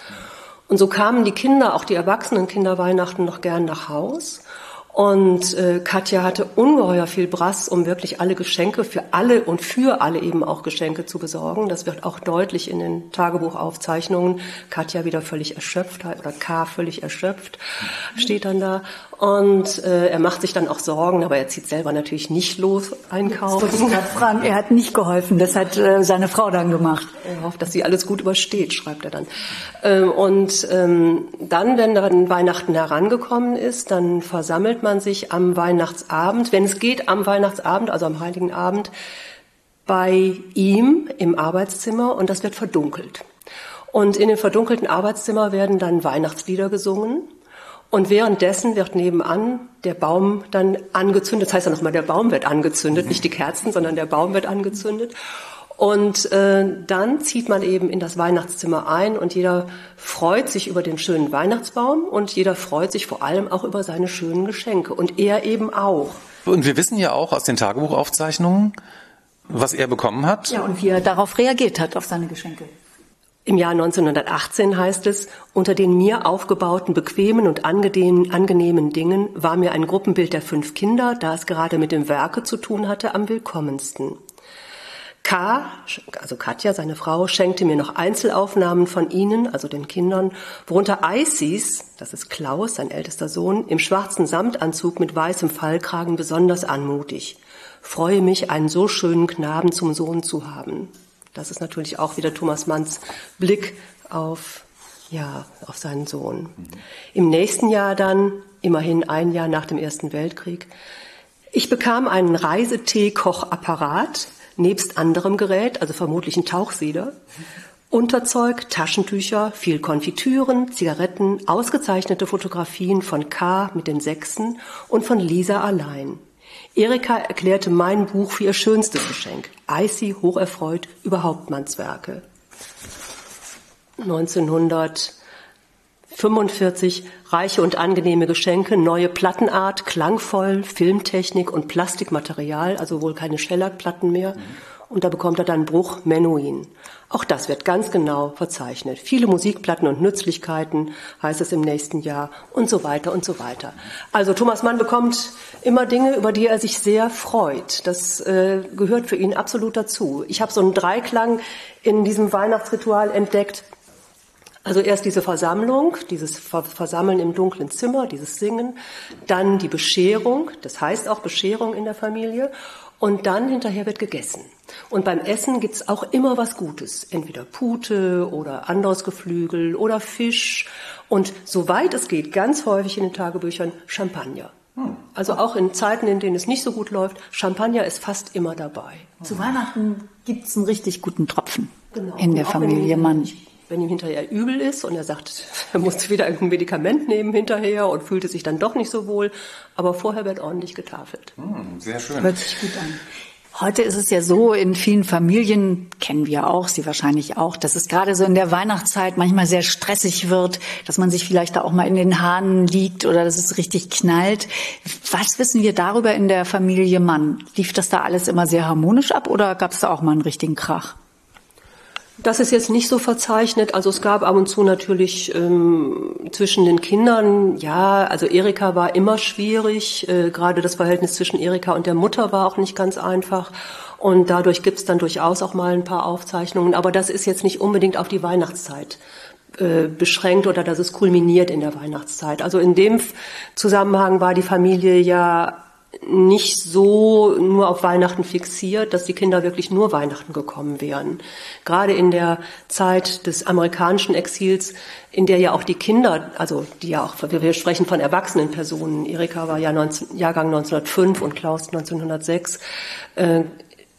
[SPEAKER 7] Und so kamen die Kinder, auch die erwachsenen Kinder Weihnachten noch gern nach Haus. Und äh, Katja hatte ungeheuer viel Brass, um wirklich alle Geschenke für alle und für alle eben auch Geschenke zu besorgen. Das wird auch deutlich in den Tagebuchaufzeichnungen. Katja wieder völlig erschöpft oder K völlig erschöpft, steht dann da. Und äh, er macht sich dann auch Sorgen, aber er zieht selber natürlich nicht los einkaufen.
[SPEAKER 2] Das ich fragen. Er hat nicht geholfen, das hat äh, seine Frau dann gemacht.
[SPEAKER 7] Er hofft, dass sie alles gut übersteht, schreibt er dann. Ähm, und ähm, dann, wenn dann Weihnachten herangekommen ist, dann versammelt man sich am Weihnachtsabend, wenn es geht, am Weihnachtsabend, also am Heiligen Abend, bei ihm im Arbeitszimmer und das wird verdunkelt. Und in dem verdunkelten Arbeitszimmer werden dann Weihnachtslieder gesungen und währenddessen wird nebenan der Baum dann angezündet. Das heißt ja nochmal, der Baum wird angezündet, nicht die Kerzen, sondern der Baum wird angezündet. Und äh, dann zieht man eben in das Weihnachtszimmer ein und jeder freut sich über den schönen Weihnachtsbaum und jeder freut sich vor allem auch über seine schönen Geschenke und er eben auch.
[SPEAKER 1] Und wir wissen ja auch aus den Tagebuchaufzeichnungen, was er bekommen hat.
[SPEAKER 2] Ja, und wie er darauf reagiert hat, auf seine Geschenke.
[SPEAKER 7] Im Jahr 1918 heißt es, unter den mir aufgebauten bequemen und angenehmen, Dingen war mir ein Gruppenbild der fünf Kinder, da es gerade mit dem Werke zu tun hatte, am willkommensten. K, also Katja, seine Frau, schenkte mir noch Einzelaufnahmen von ihnen, also den Kindern, worunter Isis, das ist Klaus, sein ältester Sohn, im schwarzen Samtanzug mit weißem Fallkragen besonders anmutig. Freue mich, einen so schönen Knaben zum Sohn zu haben. Das ist natürlich auch wieder Thomas Manns Blick auf, ja, auf seinen Sohn. Im nächsten Jahr dann, immerhin ein Jahr nach dem Ersten Weltkrieg, ich bekam einen Reisetee-Kochapparat, nebst anderem Gerät, also vermutlich ein Tauchsieder, Unterzeug, Taschentücher, viel Konfitüren, Zigaretten, ausgezeichnete Fotografien von K. mit den Sechsen und von Lisa allein. Erika erklärte mein Buch für ihr schönstes Geschenk. Icy, hocherfreut über Hauptmannswerke. 1945 reiche und angenehme Geschenke, neue Plattenart, klangvoll, Filmtechnik und Plastikmaterial, also wohl keine Schellackplatten mehr. Mhm und da bekommt er dann Bruch Menuhin. Auch das wird ganz genau verzeichnet. Viele Musikplatten und Nützlichkeiten heißt es im nächsten Jahr und so weiter und so weiter. Also Thomas Mann bekommt immer Dinge, über die er sich sehr freut. Das äh, gehört für ihn absolut dazu. Ich habe so einen Dreiklang in diesem Weihnachtsritual entdeckt. Also erst diese Versammlung, dieses Versammeln im dunklen Zimmer, dieses Singen, dann die Bescherung, das heißt auch Bescherung in der Familie, und dann hinterher wird gegessen. Und beim Essen gibt's auch immer was Gutes, entweder Pute oder anderes Geflügel oder Fisch und soweit es geht, ganz häufig in den Tagebüchern Champagner. Also auch in Zeiten, in denen es nicht so gut läuft, Champagner ist fast immer dabei.
[SPEAKER 2] Zu Weihnachten gibt's einen richtig guten Tropfen genau. in der Familie Mann
[SPEAKER 7] wenn ihm hinterher übel ist und er sagt, er musste wieder irgendein Medikament nehmen hinterher und fühlte sich dann doch nicht so wohl. Aber vorher wird ordentlich getafelt.
[SPEAKER 1] Hm, sehr schön.
[SPEAKER 2] Hört sich gut an. Heute ist es ja so, in vielen Familien, kennen wir auch, Sie wahrscheinlich auch, dass es gerade so in der Weihnachtszeit manchmal sehr stressig wird, dass man sich vielleicht da auch mal in den Haaren liegt oder dass es richtig knallt. Was wissen wir darüber in der Familie Mann? Lief das da alles immer sehr harmonisch ab oder gab es da auch mal einen richtigen Krach?
[SPEAKER 7] Das ist jetzt nicht so verzeichnet. Also es gab ab und zu natürlich ähm, zwischen den Kindern, ja, also Erika war immer schwierig. Äh, gerade das Verhältnis zwischen Erika und der Mutter war auch nicht ganz einfach. Und dadurch gibt es dann durchaus auch mal ein paar Aufzeichnungen. Aber das ist jetzt nicht unbedingt auf die Weihnachtszeit äh, beschränkt oder dass es kulminiert in der Weihnachtszeit. Also in dem Zusammenhang war die Familie ja nicht so nur auf Weihnachten fixiert, dass die Kinder wirklich nur Weihnachten gekommen wären. Gerade in der Zeit des amerikanischen Exils, in der ja auch die Kinder, also die ja auch, wir sprechen von erwachsenen Personen, Erika war ja 19, Jahrgang 1905 und Klaus 1906, äh,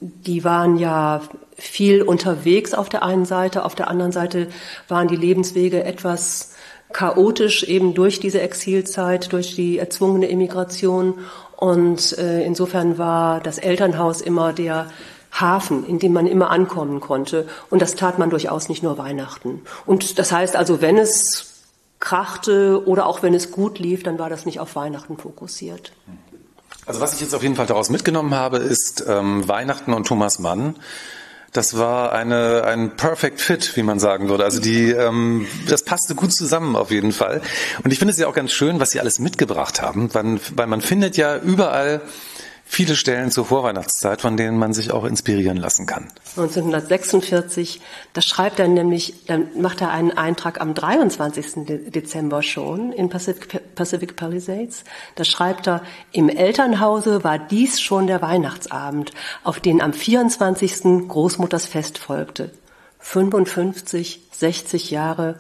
[SPEAKER 7] die waren ja viel unterwegs auf der einen Seite, auf der anderen Seite waren die Lebenswege etwas chaotisch eben durch diese Exilzeit, durch die erzwungene Immigration und äh, insofern war das Elternhaus immer der Hafen, in dem man immer ankommen konnte. Und das tat man durchaus nicht nur Weihnachten. Und das heißt also, wenn es krachte oder auch wenn es gut lief, dann war das nicht auf Weihnachten fokussiert.
[SPEAKER 1] Also was ich jetzt auf jeden Fall daraus mitgenommen habe, ist ähm, Weihnachten und Thomas Mann. Das war eine, ein Perfect Fit, wie man sagen würde. Also die, ähm, das passte gut zusammen auf jeden Fall. Und ich finde es ja auch ganz schön, was Sie alles mitgebracht haben, weil, weil man findet ja überall viele Stellen zur Vorweihnachtszeit, von denen man sich auch inspirieren lassen kann.
[SPEAKER 7] 1946, da schreibt er nämlich, dann macht er einen Eintrag am 23. Dezember schon in Pacific, Pacific Palisades. Da schreibt er, im Elternhause war dies schon der Weihnachtsabend, auf den am 24. Großmutters Fest folgte. 55, 60 Jahre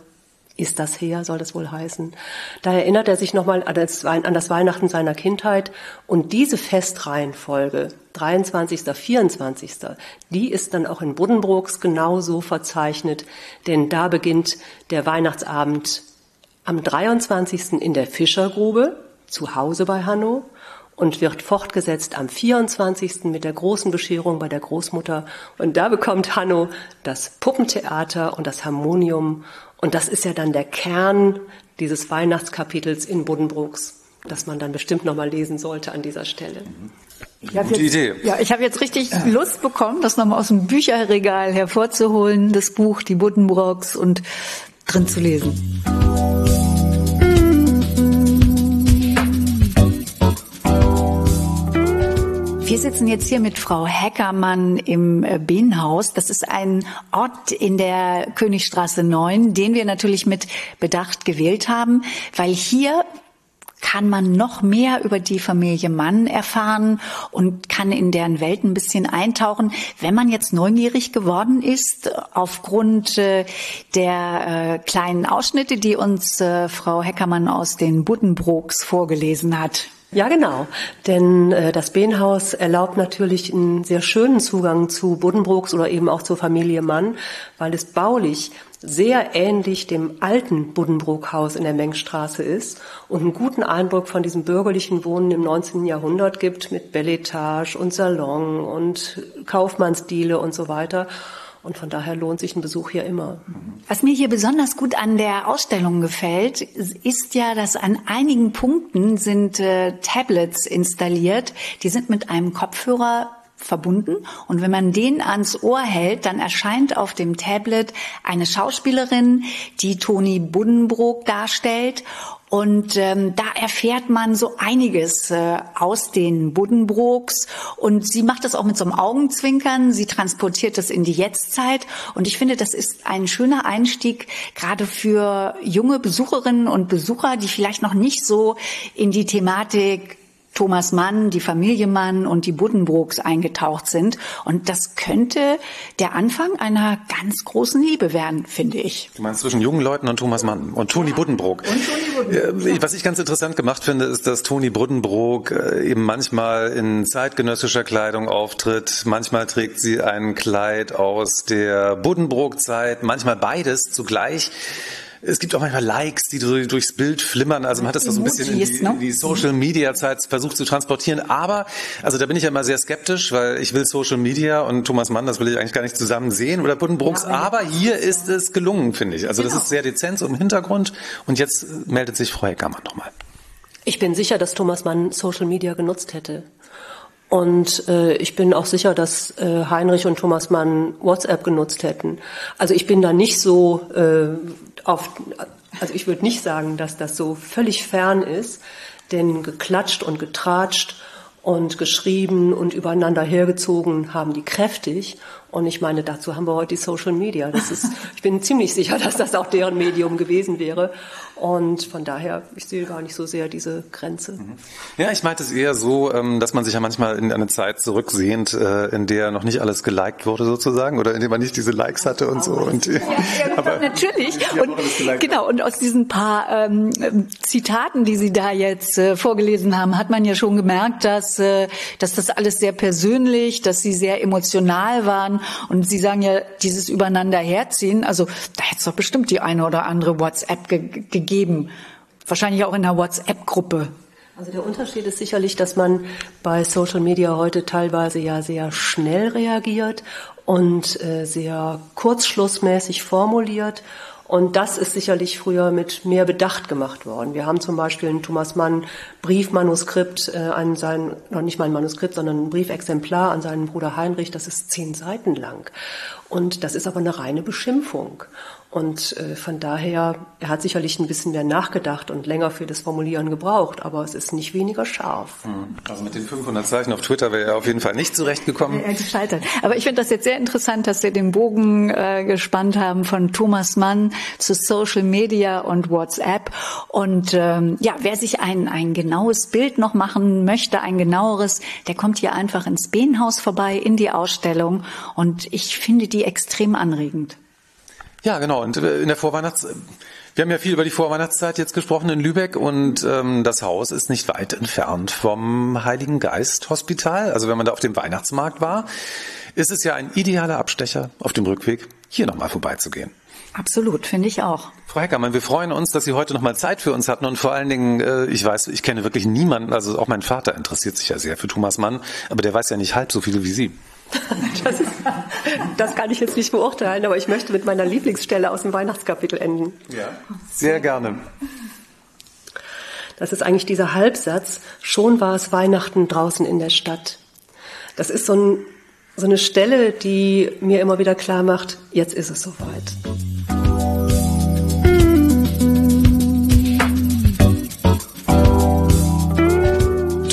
[SPEAKER 7] ist das her, soll das wohl heißen. Da erinnert er sich nochmal an das, an das Weihnachten seiner Kindheit und diese Festreihenfolge, 23., 24., die ist dann auch in Buddenbrooks genauso verzeichnet, denn da beginnt der Weihnachtsabend am 23. in der Fischergrube, zu Hause bei Hanno, und wird fortgesetzt am 24. mit der großen Bescherung bei der Großmutter. Und da bekommt Hanno das Puppentheater und das Harmonium und das ist ja dann der Kern dieses Weihnachtskapitels in Buddenbrooks, das man dann bestimmt noch mal lesen sollte an dieser Stelle.
[SPEAKER 2] Ich Gute jetzt, Idee. Ja, ich habe jetzt richtig Lust bekommen, das nochmal aus dem Bücherregal hervorzuholen, das Buch Die Buddenbrooks und drin zu lesen. Wir sitzen jetzt hier mit Frau Heckermann im äh, Bienenhaus. Das ist ein Ort in der Königstraße 9, den wir natürlich mit Bedacht gewählt haben, weil hier kann man noch mehr über die Familie Mann erfahren und kann in deren Welt ein bisschen eintauchen, wenn man jetzt neugierig geworden ist aufgrund äh, der äh, kleinen Ausschnitte, die uns Frau Heckermann aus den Buddenbrooks vorgelesen hat.
[SPEAKER 7] Ja, genau. Denn äh, das Behnhaus erlaubt natürlich einen sehr schönen Zugang zu Buddenbrooks oder eben auch zur Familie Mann, weil es baulich sehr ähnlich dem alten Buddenbrook-Haus in der Mengstraße ist und einen guten Eindruck von diesem bürgerlichen Wohnen im 19. Jahrhundert gibt mit Belletage und Salon und Kaufmannsdiele und so weiter. Und von daher lohnt sich ein Besuch hier immer.
[SPEAKER 2] Was mir hier besonders gut an der Ausstellung gefällt, ist ja, dass an einigen Punkten sind äh, Tablets installiert. Die sind mit einem Kopfhörer verbunden. Und wenn man den ans Ohr hält, dann erscheint auf dem Tablet eine Schauspielerin, die Toni Buddenbrook darstellt. Und ähm, da erfährt man so einiges äh, aus den Buddenbrooks. Und sie macht das auch mit so einem Augenzwinkern. Sie transportiert das in die Jetztzeit. Und ich finde, das ist ein schöner Einstieg, gerade für junge Besucherinnen und Besucher, die vielleicht noch nicht so in die Thematik Thomas Mann, die Familie Mann und die Buddenbrooks eingetaucht sind. Und das könnte der Anfang einer ganz großen Liebe werden, finde ich.
[SPEAKER 1] Du meinst zwischen jungen Leuten und Thomas Mann und Toni ja. Buddenbrook. Und Toni Buddenbrook. Was ich ganz interessant gemacht finde, ist, dass Toni Buddenbrook äh, eben manchmal in zeitgenössischer Kleidung auftritt. Manchmal trägt sie ein Kleid aus der Buddenbrook-Zeit, manchmal beides zugleich. Es gibt auch manchmal Likes, die durchs Bild flimmern. Also man hat das so ein bisschen in die, ne? in die Social Media Zeit versucht zu transportieren. Aber, also da bin ich ja immer sehr skeptisch, weil ich will Social Media und Thomas Mann, das will ich eigentlich gar nicht zusammen sehen oder Buddenbrooks. Ja, aber, hier ist es gelungen, finde ich. Also genau. das ist sehr dezent im Hintergrund. Und jetzt meldet sich Frau Heckermann nochmal.
[SPEAKER 7] Ich bin sicher, dass Thomas Mann Social Media genutzt hätte. Und äh, ich bin auch sicher, dass äh, Heinrich und Thomas Mann WhatsApp genutzt hätten. Also ich bin da nicht so äh, auf, also ich würde nicht sagen, dass das so völlig fern ist, denn geklatscht und getratscht und geschrieben und übereinander hergezogen haben die kräftig. Und ich meine, dazu haben wir heute die Social Media. Das ist, ich bin ziemlich sicher, dass das auch deren Medium gewesen wäre. Und von daher, ich sehe gar nicht so sehr diese Grenze. Mhm.
[SPEAKER 1] Ja, ich meinte es eher so, ähm, dass man sich ja manchmal in eine Zeit zurücksehnt, äh, in der noch nicht alles geliked wurde sozusagen oder in der man nicht diese Likes hatte und so. Und,
[SPEAKER 2] ja, ja, aber, natürlich. Und, genau, und aus diesen paar ähm, Zitaten, die Sie da jetzt äh, vorgelesen haben, hat man ja schon gemerkt, dass, äh, dass das alles sehr persönlich, dass Sie sehr emotional waren. Und Sie sagen ja, dieses Übereinander herziehen, also da hätte es doch bestimmt die eine oder andere WhatsApp gegeben gegeben. Wahrscheinlich auch in einer WhatsApp-Gruppe.
[SPEAKER 7] Also der Unterschied ist sicherlich, dass man bei Social Media heute teilweise ja sehr schnell reagiert und äh, sehr kurzschlussmäßig formuliert. Und das ist sicherlich früher mit mehr Bedacht gemacht worden. Wir haben zum Beispiel ein Thomas Mann Briefmanuskript äh, an seinen, noch nicht mal ein Manuskript, sondern ein Briefexemplar an seinen Bruder Heinrich. Das ist zehn Seiten lang. Und das ist aber eine reine Beschimpfung. Und äh, von daher, er hat sicherlich ein bisschen mehr nachgedacht und länger für das Formulieren gebraucht, aber es ist nicht weniger scharf.
[SPEAKER 1] Hm. Also mit den 500 Zeichen auf Twitter wäre er auf jeden Fall nicht zurechtgekommen.
[SPEAKER 2] Er gescheitert. Aber ich finde das jetzt sehr interessant, dass wir den Bogen äh, gespannt haben von Thomas Mann zu Social Media und WhatsApp. Und ähm, ja, wer sich ein, ein genaues Bild noch machen möchte, ein genaueres, der kommt hier einfach ins Behnhaus vorbei, in die Ausstellung. Und ich finde die extrem anregend.
[SPEAKER 1] Ja, genau. Und äh, in der Vorweihnachts wir haben ja viel über die Vorweihnachtszeit jetzt gesprochen in Lübeck und ähm, das Haus ist nicht weit entfernt vom Heiligen Geist Hospital. Also wenn man da auf dem Weihnachtsmarkt war, ist es ja ein idealer Abstecher auf dem Rückweg, hier nochmal vorbeizugehen.
[SPEAKER 2] Absolut, finde ich auch.
[SPEAKER 1] Frau Heckermann, wir freuen uns, dass Sie heute nochmal Zeit für uns hatten und vor allen Dingen, äh, ich weiß, ich kenne wirklich niemanden, also auch mein Vater interessiert sich ja sehr für Thomas Mann, aber der weiß ja nicht halb so viel wie Sie.
[SPEAKER 7] Das, ist, das, kann ich jetzt nicht beurteilen, aber ich möchte mit meiner Lieblingsstelle aus dem Weihnachtskapitel enden.
[SPEAKER 1] Ja, sehr gerne.
[SPEAKER 7] Das ist eigentlich dieser Halbsatz, schon war es Weihnachten draußen in der Stadt. Das ist so, ein, so eine Stelle, die mir immer wieder klar macht, jetzt ist es soweit.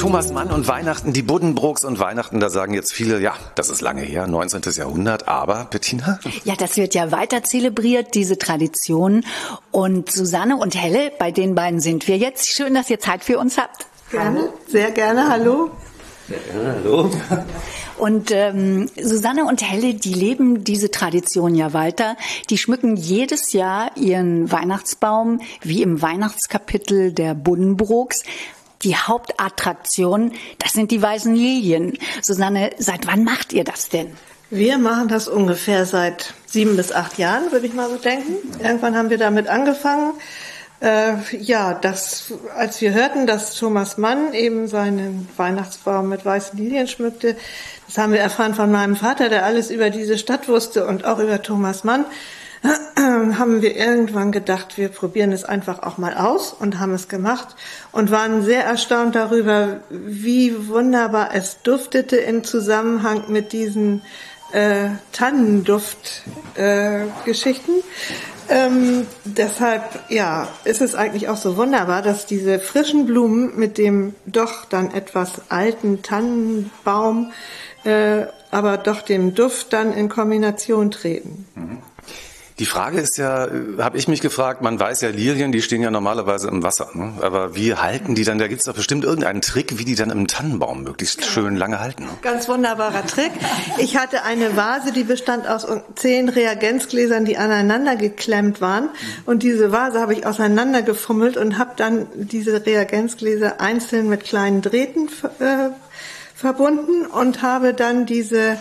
[SPEAKER 1] Thomas Mann und Weihnachten, die Buddenbrooks und Weihnachten, da sagen jetzt viele, ja, das ist lange her, 19. Jahrhundert, aber Bettina?
[SPEAKER 2] Ja, das wird ja weiter zelebriert, diese Tradition. Und Susanne und Helle, bei den beiden sind wir jetzt. Schön, dass ihr Zeit für uns habt.
[SPEAKER 8] Gerne, sehr gerne, hallo.
[SPEAKER 1] Sehr gerne, hallo.
[SPEAKER 2] Und ähm, Susanne und Helle, die leben diese Tradition ja weiter. Die schmücken jedes Jahr ihren Weihnachtsbaum, wie im Weihnachtskapitel der Buddenbrooks die Hauptattraktion, das sind die weißen Lilien. Susanne, seit wann macht ihr das denn?
[SPEAKER 8] Wir machen das ungefähr seit sieben bis acht Jahren, würde ich mal so denken. Irgendwann haben wir damit angefangen. Äh, ja, das, als wir hörten, dass Thomas Mann eben seinen Weihnachtsbaum mit weißen Lilien schmückte, das haben wir erfahren von meinem Vater, der alles über diese Stadt wusste und auch über Thomas Mann haben wir irgendwann gedacht, wir probieren es einfach auch mal aus und haben es gemacht und waren sehr erstaunt darüber, wie wunderbar es duftete im Zusammenhang mit diesen äh, Tannenduft-Geschichten. Äh, ähm, deshalb, ja, ist es eigentlich auch so wunderbar, dass diese frischen Blumen mit dem doch dann etwas alten Tannenbaum, äh, aber doch dem Duft dann in Kombination treten.
[SPEAKER 1] Mhm. Die Frage ist ja, äh, habe ich mich gefragt, man weiß ja, Lilien, die stehen ja normalerweise im Wasser. Ne? Aber wie halten die dann, da gibt es doch bestimmt irgendeinen Trick, wie die dann im Tannenbaum möglichst schön lange halten. Ne?
[SPEAKER 8] Ganz wunderbarer Trick. Ich hatte eine Vase, die bestand aus zehn Reagenzgläsern, die aneinander geklemmt waren. Und diese Vase habe ich auseinandergefummelt und habe dann diese Reagenzgläser einzeln mit kleinen Drähten äh, verbunden und habe dann diese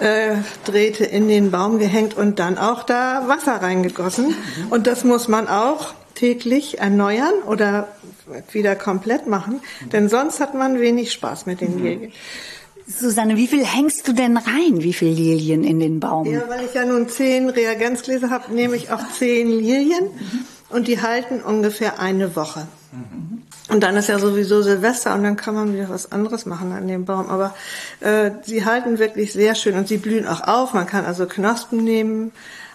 [SPEAKER 8] äh, Drähte in den Baum gehängt und dann auch da Wasser reingegossen. Mhm. Und das muss man auch täglich erneuern oder wieder komplett machen, denn sonst hat man wenig Spaß mit den mhm. Lilien.
[SPEAKER 2] Susanne, wie viel hängst du denn rein? Wie viel Lilien in den Baum?
[SPEAKER 8] Ja, weil ich ja nun zehn Reagenzgläser habe, nehme ich auch zehn Lilien mhm. und die halten ungefähr eine Woche. Mhm. Und dann ist ja sowieso Silvester und dann kann man wieder was anderes machen an dem Baum. Aber äh, sie halten wirklich sehr schön und sie blühen auch auf. Man kann also Knospen nehmen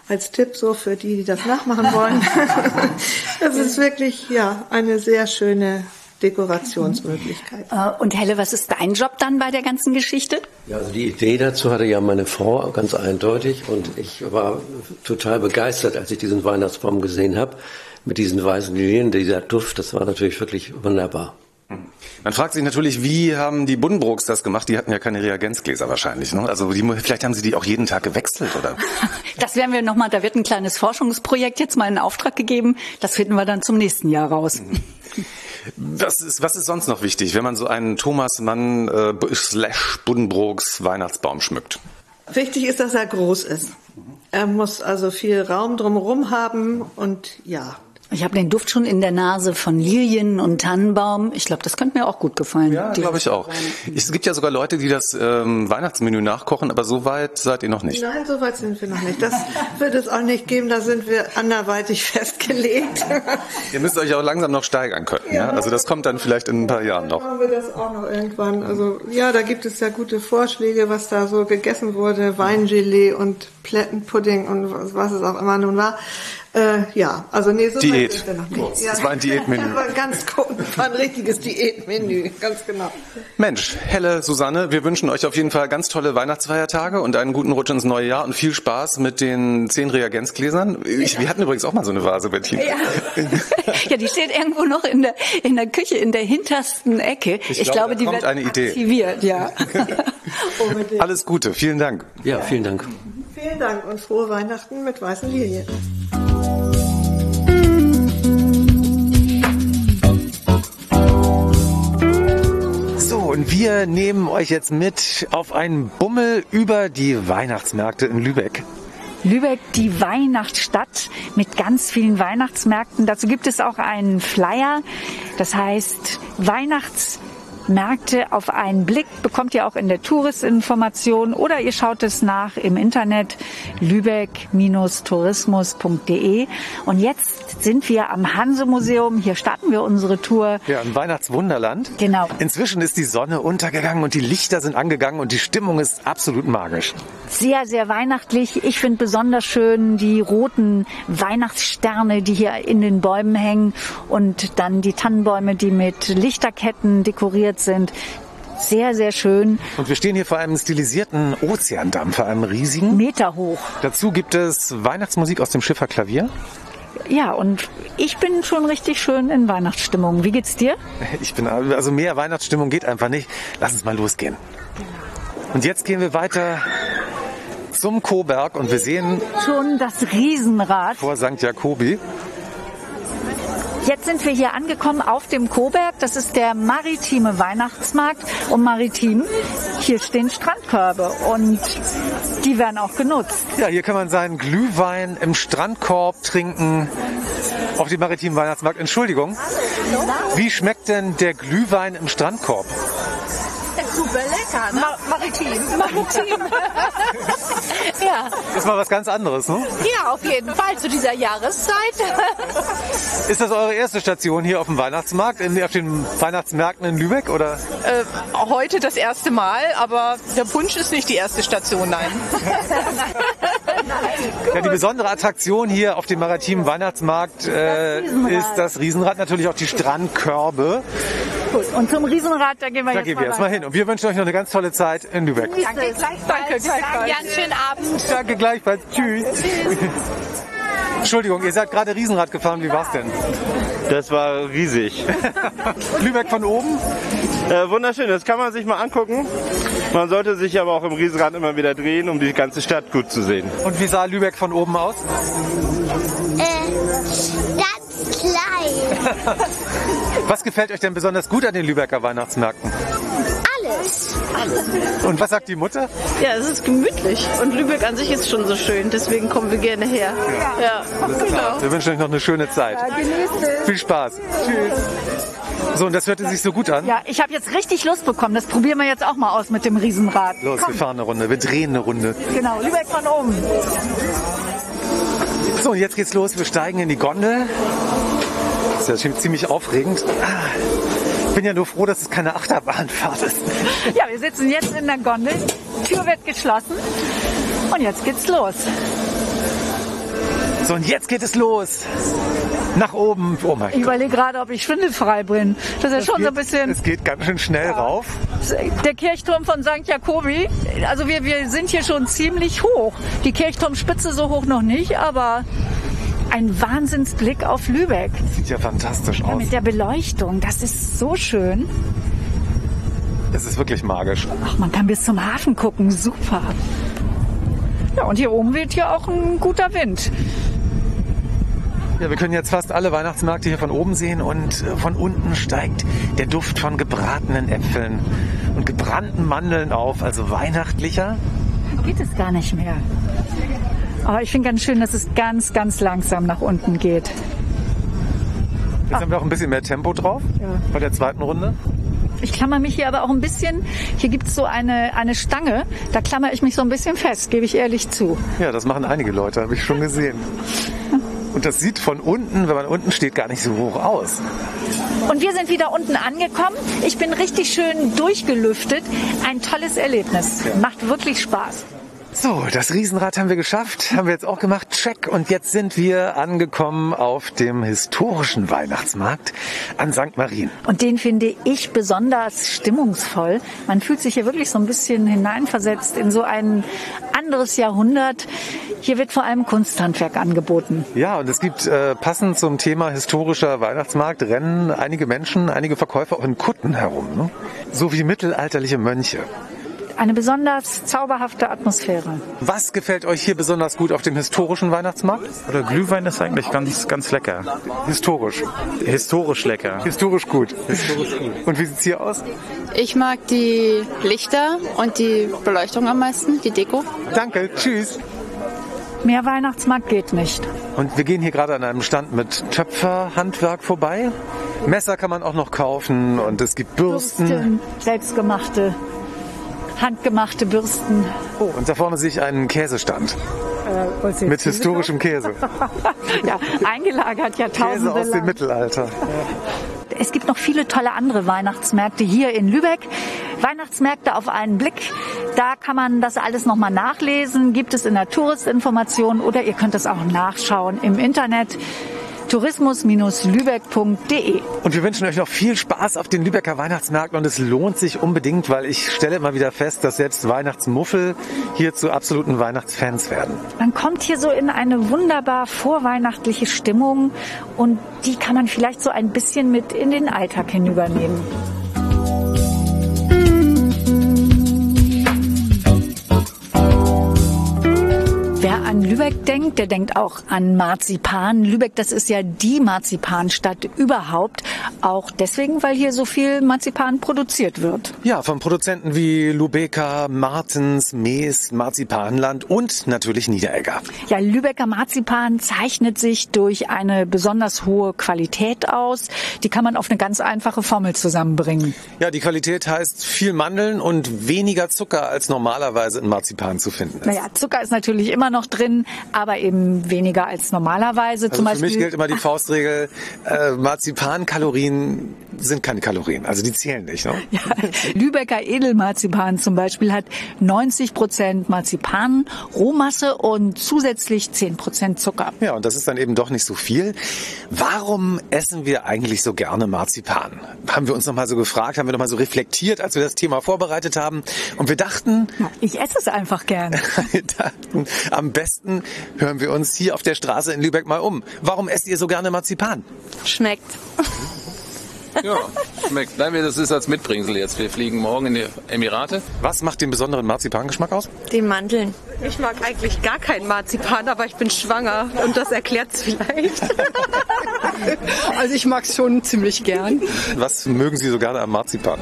[SPEAKER 8] als Tipp so für die, die das nachmachen wollen. das ist wirklich ja eine sehr schöne Dekorationsmöglichkeit.
[SPEAKER 2] Äh, und Helle, was ist dein Job dann bei der ganzen Geschichte?
[SPEAKER 9] Ja, also die Idee dazu hatte ja meine Frau ganz eindeutig und ich war total begeistert, als ich diesen Weihnachtsbaum gesehen habe mit diesen weißen Lilien, dieser Duft, das war natürlich wirklich wunderbar.
[SPEAKER 1] Man fragt sich natürlich, wie haben die Buddenbrooks das gemacht? Die hatten ja keine Reagenzgläser wahrscheinlich. Ne? Also die, vielleicht haben sie die auch jeden Tag gewechselt, oder?
[SPEAKER 2] Das werden wir nochmal, da wird ein kleines Forschungsprojekt jetzt mal in Auftrag gegeben. Das finden wir dann zum nächsten Jahr raus.
[SPEAKER 1] Was ist, was ist sonst noch wichtig, wenn man so einen Thomas Mann äh, slash Buddenbrooks Weihnachtsbaum schmückt?
[SPEAKER 8] Wichtig ist, dass er groß ist. Er muss also viel Raum drumherum haben und ja,
[SPEAKER 2] ich habe den Duft schon in der Nase von Lilien und Tannenbaum. Ich glaube, das könnte mir auch gut gefallen.
[SPEAKER 1] Ja, glaube ich auch. Es gibt ja sogar Leute, die das ähm, Weihnachtsmenü nachkochen, aber so weit seid ihr noch nicht.
[SPEAKER 8] Nein, so weit sind wir noch nicht. Das wird es auch nicht geben. Da sind wir anderweitig festgelegt.
[SPEAKER 1] ihr müsst euch auch langsam noch steigern können. Ja, ja? Also das kommt dann vielleicht in ein paar Jahren noch.
[SPEAKER 8] Machen wir das auch noch irgendwann. Also ja, da gibt es ja gute Vorschläge, was da so gegessen wurde. Weingelee und Plättenpudding und was es auch immer nun war. Äh, ja, also nee, so
[SPEAKER 1] Diät. Wir noch nicht.
[SPEAKER 8] Ja.
[SPEAKER 1] Das war ein Diätmenü.
[SPEAKER 8] Das war ganz gut, war ein richtiges Diätmenü, ganz genau.
[SPEAKER 1] Mensch, Helle, Susanne, wir wünschen euch auf jeden Fall ganz tolle Weihnachtsfeiertage und einen guten Rutsch ins neue Jahr und viel Spaß mit den zehn Reagenzgläsern. Ich, wir hatten übrigens auch mal so eine Vase, Bettina.
[SPEAKER 2] Ja. ja, die steht irgendwo noch in der, in der Küche, in der hintersten Ecke.
[SPEAKER 1] Ich, ich glaube, glaube die wird eine aktiviert,
[SPEAKER 2] Idee. ja.
[SPEAKER 1] Alles Gute, vielen Dank.
[SPEAKER 9] Ja, vielen Dank.
[SPEAKER 8] Vielen Dank und frohe Weihnachten mit weißen Lilien.
[SPEAKER 1] Und wir nehmen euch jetzt mit auf einen Bummel über die Weihnachtsmärkte in Lübeck.
[SPEAKER 2] Lübeck die Weihnachtsstadt mit ganz vielen Weihnachtsmärkten. Dazu gibt es auch einen Flyer. Das heißt Weihnachts Märkte auf einen Blick bekommt ihr auch in der Touristinformation oder ihr schaut es nach im Internet lübeck-tourismus.de. Und jetzt sind wir am Hanse-Museum. Hier starten wir unsere Tour.
[SPEAKER 1] Ja, im Weihnachtswunderland.
[SPEAKER 2] Genau.
[SPEAKER 1] Inzwischen ist die Sonne untergegangen und die Lichter sind angegangen und die Stimmung ist absolut magisch.
[SPEAKER 2] Sehr, sehr weihnachtlich. Ich finde besonders schön die roten Weihnachtssterne, die hier in den Bäumen hängen und dann die Tannenbäume, die mit Lichterketten dekoriert sind. Sehr, sehr schön.
[SPEAKER 1] Und wir stehen hier vor einem stilisierten Ozeandampfer, einem riesigen.
[SPEAKER 2] Meter hoch.
[SPEAKER 1] Dazu gibt es Weihnachtsmusik aus dem Schifferklavier.
[SPEAKER 2] Ja, und ich bin schon richtig schön in Weihnachtsstimmung. Wie geht's dir?
[SPEAKER 1] Ich bin, also mehr Weihnachtsstimmung geht einfach nicht. Lass uns mal losgehen. Und jetzt gehen wir weiter zum Coburg und wir sehen
[SPEAKER 2] schon das Riesenrad
[SPEAKER 1] vor St. Jakobi.
[SPEAKER 2] Jetzt sind wir hier angekommen auf dem Coberg. Das ist der maritime Weihnachtsmarkt. Und maritim, hier stehen Strandkörbe und die werden auch genutzt.
[SPEAKER 1] Ja, hier kann man seinen Glühwein im Strandkorb trinken. Auf dem maritimen Weihnachtsmarkt. Entschuldigung. Wie schmeckt denn der Glühwein im Strandkorb?
[SPEAKER 2] Super lecker, ne? Mar maritim. Maritim. ja,
[SPEAKER 10] Ja.
[SPEAKER 1] Ist mal was ganz anderes, ne?
[SPEAKER 10] Ja, auf jeden Fall zu dieser Jahreszeit.
[SPEAKER 1] Ist das eure erste Station hier auf dem Weihnachtsmarkt, in, auf den Weihnachtsmärkten in Lübeck? Oder?
[SPEAKER 11] Äh, heute das erste Mal, aber der Punsch ist nicht die erste Station, nein.
[SPEAKER 1] Ja, die besondere Attraktion hier auf dem maritimen Weihnachtsmarkt äh, ist das Riesenrad, natürlich auch die Strandkörbe.
[SPEAKER 2] Gut, und zum Riesenrad, da gehen wir
[SPEAKER 1] Da
[SPEAKER 2] jetzt
[SPEAKER 1] gehen
[SPEAKER 2] mal
[SPEAKER 1] wir hin. Und wir wünschen euch noch eine ganz tolle Zeit in Lübeck.
[SPEAKER 10] Danke gleichfalls.
[SPEAKER 11] Danke, gleichfalls.
[SPEAKER 10] Einen schönen Abend.
[SPEAKER 1] Danke gleichfalls. Tschüss. Entschuldigung, ihr seid gerade Riesenrad gefahren. Wie war's denn?
[SPEAKER 12] Das war riesig.
[SPEAKER 1] Lübeck von oben?
[SPEAKER 12] Äh, wunderschön, das kann man sich mal angucken. Man sollte sich aber auch im Riesenrad immer wieder drehen, um die ganze Stadt gut zu sehen.
[SPEAKER 1] Und wie sah Lübeck von oben aus?
[SPEAKER 13] Äh, ganz klein.
[SPEAKER 1] Was gefällt euch denn besonders gut an den Lübecker Weihnachtsmärkten?
[SPEAKER 13] Alles.
[SPEAKER 1] Und was sagt die Mutter?
[SPEAKER 14] Ja, es ist gemütlich und Lübeck an sich ist schon so schön, deswegen kommen wir gerne her. Ja, genau.
[SPEAKER 1] Wir wünschen euch noch eine schöne Zeit. Viel Spaß. Tschüss. So, und das hörte sich so gut an.
[SPEAKER 2] Ja, ich habe jetzt richtig Lust bekommen. Das probieren wir jetzt auch mal aus mit dem Riesenrad.
[SPEAKER 1] Los,
[SPEAKER 2] Komm.
[SPEAKER 1] wir fahren eine Runde, wir drehen eine Runde.
[SPEAKER 2] Genau, Lübeck von oben.
[SPEAKER 1] So, und jetzt geht's los. Wir steigen in die Gondel. Das ist ja ziemlich aufregend. Ah, Ich bin ja nur froh, dass es keine Achterbahnfahrt ist.
[SPEAKER 2] Ja, wir sitzen jetzt in der Gondel. Tür wird geschlossen. Und jetzt geht's los.
[SPEAKER 1] So, und jetzt geht es los. Nach oben. Oh mein
[SPEAKER 2] Ich
[SPEAKER 1] Gott.
[SPEAKER 2] überlege gerade, ob ich schwindelfrei bin. Das ist ja schon so ein bisschen.
[SPEAKER 1] Es geht ganz schön schnell rauf.
[SPEAKER 2] Der Kirchturm von St. Jakobi. Also wir, wir sind hier schon ziemlich hoch. Die Kirchturmspitze so hoch noch nicht, aber ein Wahnsinnsblick auf Lübeck.
[SPEAKER 1] Sieht ja fantastisch
[SPEAKER 2] Ja,
[SPEAKER 1] aus.
[SPEAKER 2] mit der Beleuchtung. Das ist so schön.
[SPEAKER 1] Es ist wirklich magisch.
[SPEAKER 2] Ach, man kann bis zum Hafen gucken. Super. Ja, und hier oben weht hier auch ein guter Wind.
[SPEAKER 1] Ja, wir können jetzt fast alle Weihnachtsmärkte hier von oben sehen und äh, von unten steigt der Duft von gebratenen Äpfeln und gebrannten Mandeln auf, also weihnachtlicher.
[SPEAKER 2] Geht es gar nicht mehr. Aber ich finde ganz schön, dass es ganz, ganz langsam nach unten geht.
[SPEAKER 1] Jetzt haben wir auch ein bisschen mehr Tempo drauf
[SPEAKER 2] Ja.
[SPEAKER 1] bei der zweiten Runde.
[SPEAKER 2] Ich klammer mich hier aber auch ein bisschen. Hier gibt es so eine, eine Stange. Da klammer ich mich so ein bisschen fest, gebe ich ehrlich zu.
[SPEAKER 1] Ja, das machen einige Leute, habe ich schon gesehen. Und das sieht von unten, wenn man unten steht, gar nicht so hoch aus.
[SPEAKER 2] Und wir sind wieder unten angekommen. Ich bin richtig schön durchgelüftet. Ein tolles Erlebnis. Macht wirklich Spaß.
[SPEAKER 1] So, das Riesenrad haben wir geschafft, haben wir jetzt auch gemacht. Check. Und jetzt sind wir angekommen auf dem historischen Weihnachtsmarkt an St. Marien.
[SPEAKER 2] Und den finde ich besonders stimmungsvoll. Man fühlt sich hier wirklich so ein bisschen hineinversetzt in so ein anderes Jahrhundert. Hier wird vor allem Kunsthandwerk angeboten.
[SPEAKER 1] Ja, und es gibt äh, passend zum Thema historischer Weihnachtsmarkt rennen einige Menschen, einige Verkäufer auch in Kutten herum. Ne? So wie mittelalterliche Mönche.
[SPEAKER 2] Eine besonders zauberhafte Atmosphäre.
[SPEAKER 1] Was gefällt euch hier besonders gut auf dem historischen Weihnachtsmarkt?
[SPEAKER 15] Oder Glühwein ist eigentlich ganz, ganz lecker.
[SPEAKER 1] Historisch.
[SPEAKER 15] Historisch lecker.
[SPEAKER 1] Historisch gut. Historisch gut. Und wie sieht's hier aus?
[SPEAKER 16] Ich mag die Lichter und die Beleuchtung am meisten, die Deko.
[SPEAKER 1] Danke, tschüss.
[SPEAKER 2] Mehr Weihnachtsmarkt geht nicht.
[SPEAKER 1] Und wir gehen hier gerade an einem Stand mit Töpferhandwerk vorbei. Messer kann man auch noch kaufen und es gibt Bürsten.
[SPEAKER 2] Bürsten, selbstgemachte, handgemachte Bürsten.
[SPEAKER 1] Oh, und da vorne sehe ich einen Käsestand
[SPEAKER 2] Äh,
[SPEAKER 1] mit historischem Käse.
[SPEAKER 2] ja, eingelagert
[SPEAKER 1] Käse
[SPEAKER 2] Jahrtausende
[SPEAKER 1] aus dem
[SPEAKER 2] lang.
[SPEAKER 1] Mittelalter.
[SPEAKER 2] Es gibt noch viele tolle andere Weihnachtsmärkte hier in Lübeck. Weihnachtsmärkte auf einen Blick. Da kann man das alles nochmal nachlesen. Gibt es in der Touristinformation oder ihr könnt es auch nachschauen im Internet tourismus-lübeck.de.
[SPEAKER 1] Und wir wünschen euch noch viel Spaß auf den Lübecker Weihnachtsmärkten und es lohnt sich unbedingt, weil ich stelle immer wieder fest, dass selbst Weihnachtsmuffel hier zu absoluten Weihnachtsfans werden.
[SPEAKER 2] Man kommt hier so in eine wunderbar vorweihnachtliche Stimmung und die kann man vielleicht so ein bisschen mit in den Alltag hinübernehmen. Wer an Lübeck denkt, der denkt auch an Marzipan. Lübeck, das ist ja die Marzipanstadt überhaupt. Auch deswegen, weil hier so viel Marzipan produziert wird.
[SPEAKER 1] Ja, von Produzenten wie Lubeka, Martens, Mees, Marzipanland und natürlich Niederegger.
[SPEAKER 2] Ja, Lübecker Marzipan zeichnet sich durch eine besonders hohe Qualität aus. Die kann man auf eine ganz einfache Formel zusammenbringen.
[SPEAKER 1] Ja, die Qualität heißt viel Mandeln und weniger Zucker als normalerweise in Marzipan zu finden ist.
[SPEAKER 2] Naja, Zucker ist natürlich immer noch drin, aber eben weniger als normalerweise.
[SPEAKER 1] Also
[SPEAKER 2] Zum
[SPEAKER 1] für
[SPEAKER 2] Beispiel,
[SPEAKER 1] mich gilt immer die Faustregel, äh, Marzipankalorien sind keine Kalorien, also die zählen nicht. Ne?
[SPEAKER 2] Ja, Lübecker Edelmarzipan zum Beispiel hat 90 Prozent Marzipan, Rohmasse und zusätzlich 10 Prozent Zucker.
[SPEAKER 1] Ja, und das ist dann eben doch nicht so viel. Warum essen wir eigentlich so gerne Marzipan? Haben wir uns noch mal so gefragt, haben wir noch mal so reflektiert, als wir das Thema vorbereitet haben. Und wir dachten,
[SPEAKER 2] Ich esse es einfach gern.
[SPEAKER 1] wir dachten, am besten hören wir uns hier auf der Straße in Lübeck mal um. Warum esst ihr so gerne Marzipan?
[SPEAKER 16] Schmeckt.
[SPEAKER 17] Ja, schmeckt. Nein, wir- das ist als Mitbringsel jetzt. Wir fliegen morgen in die Emirate.
[SPEAKER 1] Was macht den besonderen Marzipangeschmack aus?
[SPEAKER 16] Die Mandeln.
[SPEAKER 7] Ich mag eigentlich gar keinen Marzipan, aber ich bin schwanger und das erklärt es vielleicht.
[SPEAKER 18] Also ich mag es schon ziemlich gern.
[SPEAKER 1] Was mögen Sie so gerne am Marzipan?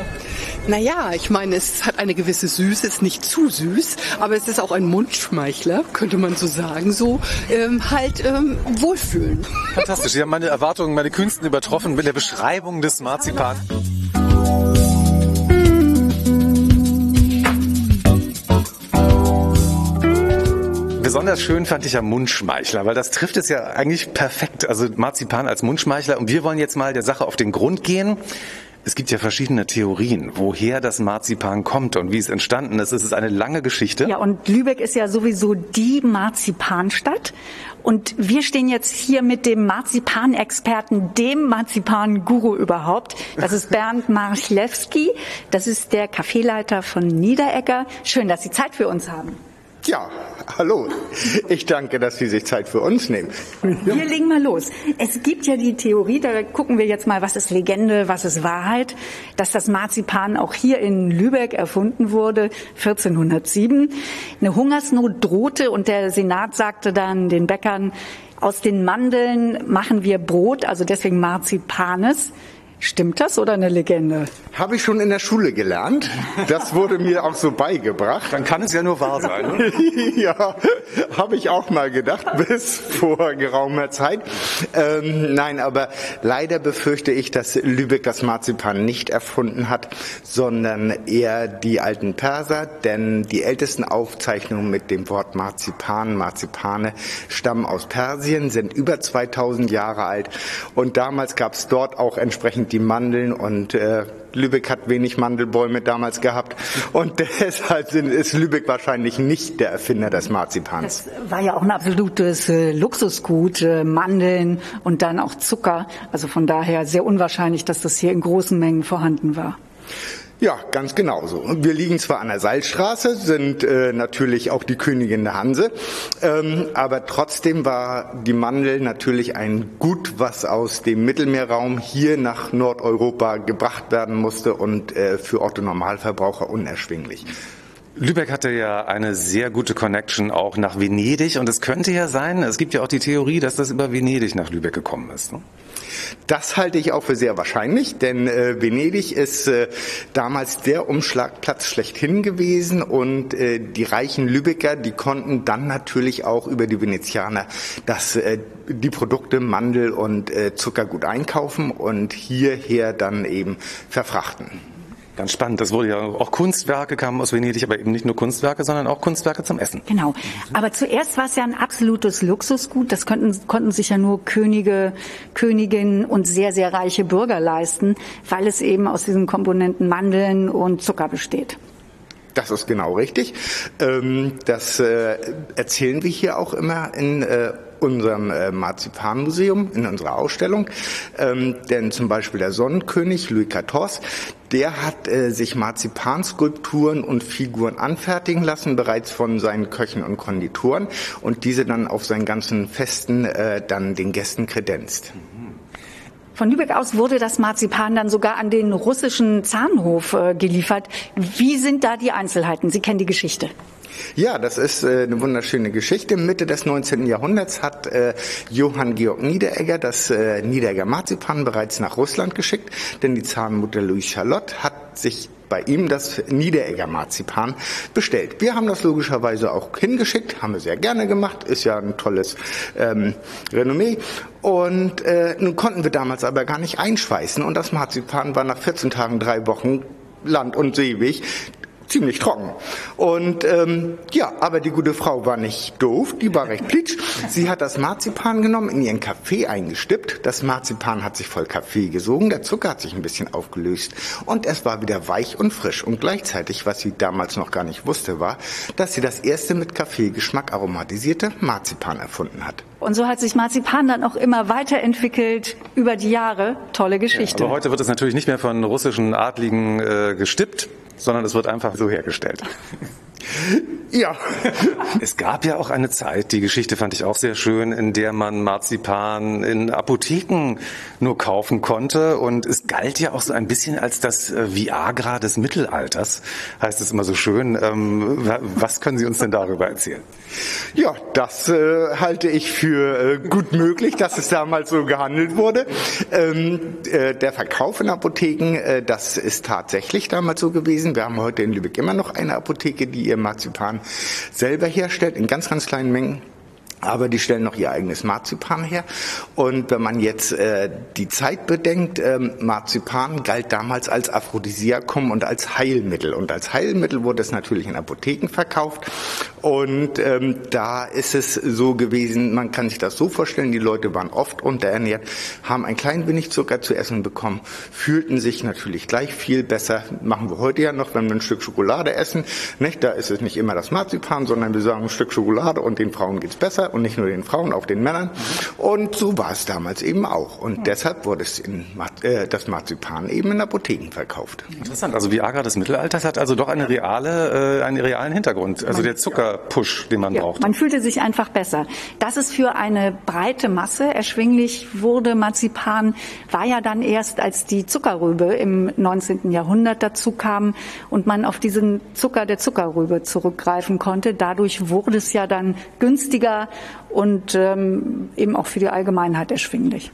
[SPEAKER 18] Naja, ich meine, es hat eine gewisse Süße, ist nicht zu süß, aber es ist auch ein Mundschmeichler, könnte man so sagen, so ähm, halt ähm, wohlfühlen.
[SPEAKER 1] Fantastisch. Sie haben meine Erwartungen, meine Künsten übertroffen mit der Beschreibung des Marzipan. Besonders schön fand ich ja Mundschmeichler, weil das trifft es ja eigentlich perfekt. Also Marzipan als Mundschmeichler. Und wir wollen jetzt mal der Sache auf den Grund gehen. Es gibt ja verschiedene Theorien, woher das Marzipan kommt und wie es entstanden ist. Es ist eine lange Geschichte.
[SPEAKER 2] Ja, und Lübeck ist ja sowieso die Marzipanstadt. Und wir stehen jetzt hier mit dem Marzipanexperten, dem Marzipan-Guru überhaupt. Das ist Bernd Marchlewski. Das ist der Kaffeeleiter von Niederegger. Schön, dass Sie Zeit für uns haben.
[SPEAKER 19] Ja, hallo. Ich danke, dass Sie sich Zeit für uns nehmen.
[SPEAKER 2] Wir legen mal los. Es gibt ja die Theorie, da gucken wir jetzt mal, was ist Legende, was ist Wahrheit, dass das Marzipan auch hier in Lübeck erfunden wurde, 1407. Eine Hungersnot drohte und der Senat sagte dann den Bäckern, aus den Mandeln machen wir Brot, also deswegen Marzipanes. Stimmt das oder eine Legende?
[SPEAKER 19] Habe ich schon in der Schule gelernt. Das wurde mir auch so beigebracht.
[SPEAKER 1] Dann kann es ja nur wahr sein. Ne?
[SPEAKER 19] ja, habe ich auch mal gedacht, bis vor geraumer Zeit. Ähm, nein, aber leider befürchte ich, dass Lübeck das Marzipan nicht erfunden hat, sondern eher die alten Perser, denn die ältesten Aufzeichnungen mit dem Wort Marzipan, Marzipane stammen aus Persien, sind über 2000 Jahre alt und damals gab es dort auch entsprechend die Mandeln und äh, Lübeck hat wenig Mandelbäume damals gehabt und deshalb ist Lübeck wahrscheinlich nicht der Erfinder des Marzipans.
[SPEAKER 2] War ja auch ein absolutes äh, Luxusgut, äh, Mandeln und dann auch Zucker. Also von daher sehr unwahrscheinlich, dass das hier in großen Mengen vorhanden war.
[SPEAKER 19] Ja, ganz genauso. Und wir liegen zwar an der Salzstraße, sind äh, natürlich auch die Königin der Hanse, ähm, aber trotzdem war die Mandel natürlich ein Gut, was aus dem Mittelmeerraum hier nach Nordeuropa gebracht werden musste und äh, für Otto Normalverbraucher unerschwinglich.
[SPEAKER 1] Lübeck hatte ja eine sehr gute Connection auch nach Venedig und es könnte ja sein, es gibt ja auch die Theorie, dass das über Venedig nach Lübeck gekommen ist. Ne?
[SPEAKER 19] Das halte ich auch für sehr wahrscheinlich, denn äh, Venedig ist äh, damals der Umschlagplatz schlechthin gewesen und äh, die reichen Lübecker, die konnten dann natürlich auch über die Venezianer das, äh, die Produkte Mandel und äh, Zucker gut einkaufen und hierher dann eben verfrachten.
[SPEAKER 1] Ganz spannend. Das wurde ja auch Kunstwerke kamen aus Venedig, aber eben nicht nur Kunstwerke, sondern auch Kunstwerke zum Essen.
[SPEAKER 2] Genau. Aber zuerst war es ja ein absolutes Luxusgut. Das könnten, konnten sich ja nur Könige, Königinnen und sehr, sehr reiche Bürger leisten, weil es eben aus diesen Komponenten Mandeln und Zucker besteht.
[SPEAKER 19] Das ist genau richtig. Ähm, das äh, erzählen wir hier auch immer in äh, unserem äh, Marzipanmuseum, in unserer Ausstellung. Ähm, denn zum Beispiel der Sonnenkönig Louis XIV, der hat äh, sich Marzipanskulpturen und Figuren anfertigen lassen, bereits von seinen Köchen und Konditoren und diese dann auf seinen ganzen Festen äh, dann den Gästen kredenzt.
[SPEAKER 2] Von Lübeck aus wurde das Marzipan dann sogar an den russischen Zahnhof äh, geliefert. Wie sind da die Einzelheiten? Sie kennen die Geschichte.
[SPEAKER 19] Ja, das ist äh, eine wunderschöne Geschichte. Mitte des 19. Jahrhunderts hat äh, Johann Georg Niederegger das äh, Niederegger Marzipan bereits nach Russland geschickt, denn die Zahnmutter Louise Charlotte hat sich bei ihm das Niederegger Marzipan bestellt. Wir haben das logischerweise auch hingeschickt, haben wir sehr gerne gemacht, ist ja ein tolles ähm, Renommee. Und äh, nun konnten wir damals aber gar nicht einschweißen und das Marzipan war nach 14 Tagen, drei Wochen Land- und Seeweg ziemlich trocken. Und ähm, ja, aber die gute Frau war nicht doof, die war recht plitsch. Sie hat das Marzipan genommen, in ihren Kaffee eingestippt. Das Marzipan hat sich voll Kaffee gesogen, der Zucker hat sich ein bisschen aufgelöst und es war wieder weich und frisch. Und gleichzeitig, was sie damals noch gar nicht wusste, war, dass sie das erste mit Kaffeegeschmack aromatisierte Marzipan erfunden hat.
[SPEAKER 2] Und so hat sich Marzipan dann auch immer weiterentwickelt über die Jahre. Tolle Geschichte.
[SPEAKER 1] Ja, aber heute wird es natürlich nicht mehr von russischen Adligen äh, gestippt, sondern es wird einfach so hergestellt.
[SPEAKER 19] Ja.
[SPEAKER 1] Es gab ja auch eine Zeit, die Geschichte fand ich auch sehr schön, in der man Marzipan in Apotheken nur kaufen konnte. Und es galt ja auch so ein bisschen als das äh, Viagra des Mittelalters, heißt es immer so schön. Ähm, was können Sie uns denn darüber erzählen?
[SPEAKER 19] Ja, das äh, halte ich für äh, gut möglich, dass es damals so gehandelt wurde. Ähm, äh, der Verkauf in Apotheken, äh, das ist tatsächlich damals so gewesen. Wir haben heute in Lübeck immer noch eine Apotheke, die ihr Marzipan selber herstellt, in ganz, ganz kleinen Mengen. Aber die stellen noch ihr eigenes Marzipan her. Und wenn man jetzt äh, die Zeit bedenkt, ähm, Marzipan galt damals als Aphrodisiakum und als Heilmittel. Und als Heilmittel wurde es natürlich in Apotheken verkauft. Und ähm, da ist es so gewesen, man kann sich das so vorstellen, die Leute waren oft unterernährt, haben ein klein wenig Zucker zu essen bekommen, fühlten sich natürlich gleich viel besser. Machen wir heute ja noch, wenn wir ein Stück Schokolade essen. Nicht? Da ist es nicht immer das Marzipan, sondern wir sagen ein Stück Schokolade und den Frauen geht's besser und nicht nur den Frauen, auch den Männern. Und so war es damals eben auch. Und deshalb wurde es in, äh, das Marzipan eben in Apotheken verkauft.
[SPEAKER 1] Interessant. Also Viagra des Mittelalters hat also doch eine reale, äh, einen realen Hintergrund. Also der Zuckerpush, den man
[SPEAKER 2] ja,
[SPEAKER 1] braucht.
[SPEAKER 2] Man fühlte sich einfach besser. Dass es für eine breite Masse erschwinglich wurde, Marzipan, war ja dann erst, als die Zuckerrübe im 19. Jahrhundert dazu kam und man auf diesen Zucker der Zuckerrübe zurückgreifen konnte. Dadurch wurde es ja dann günstiger und ähm, eben auch für die Allgemeinheit erschwinglich.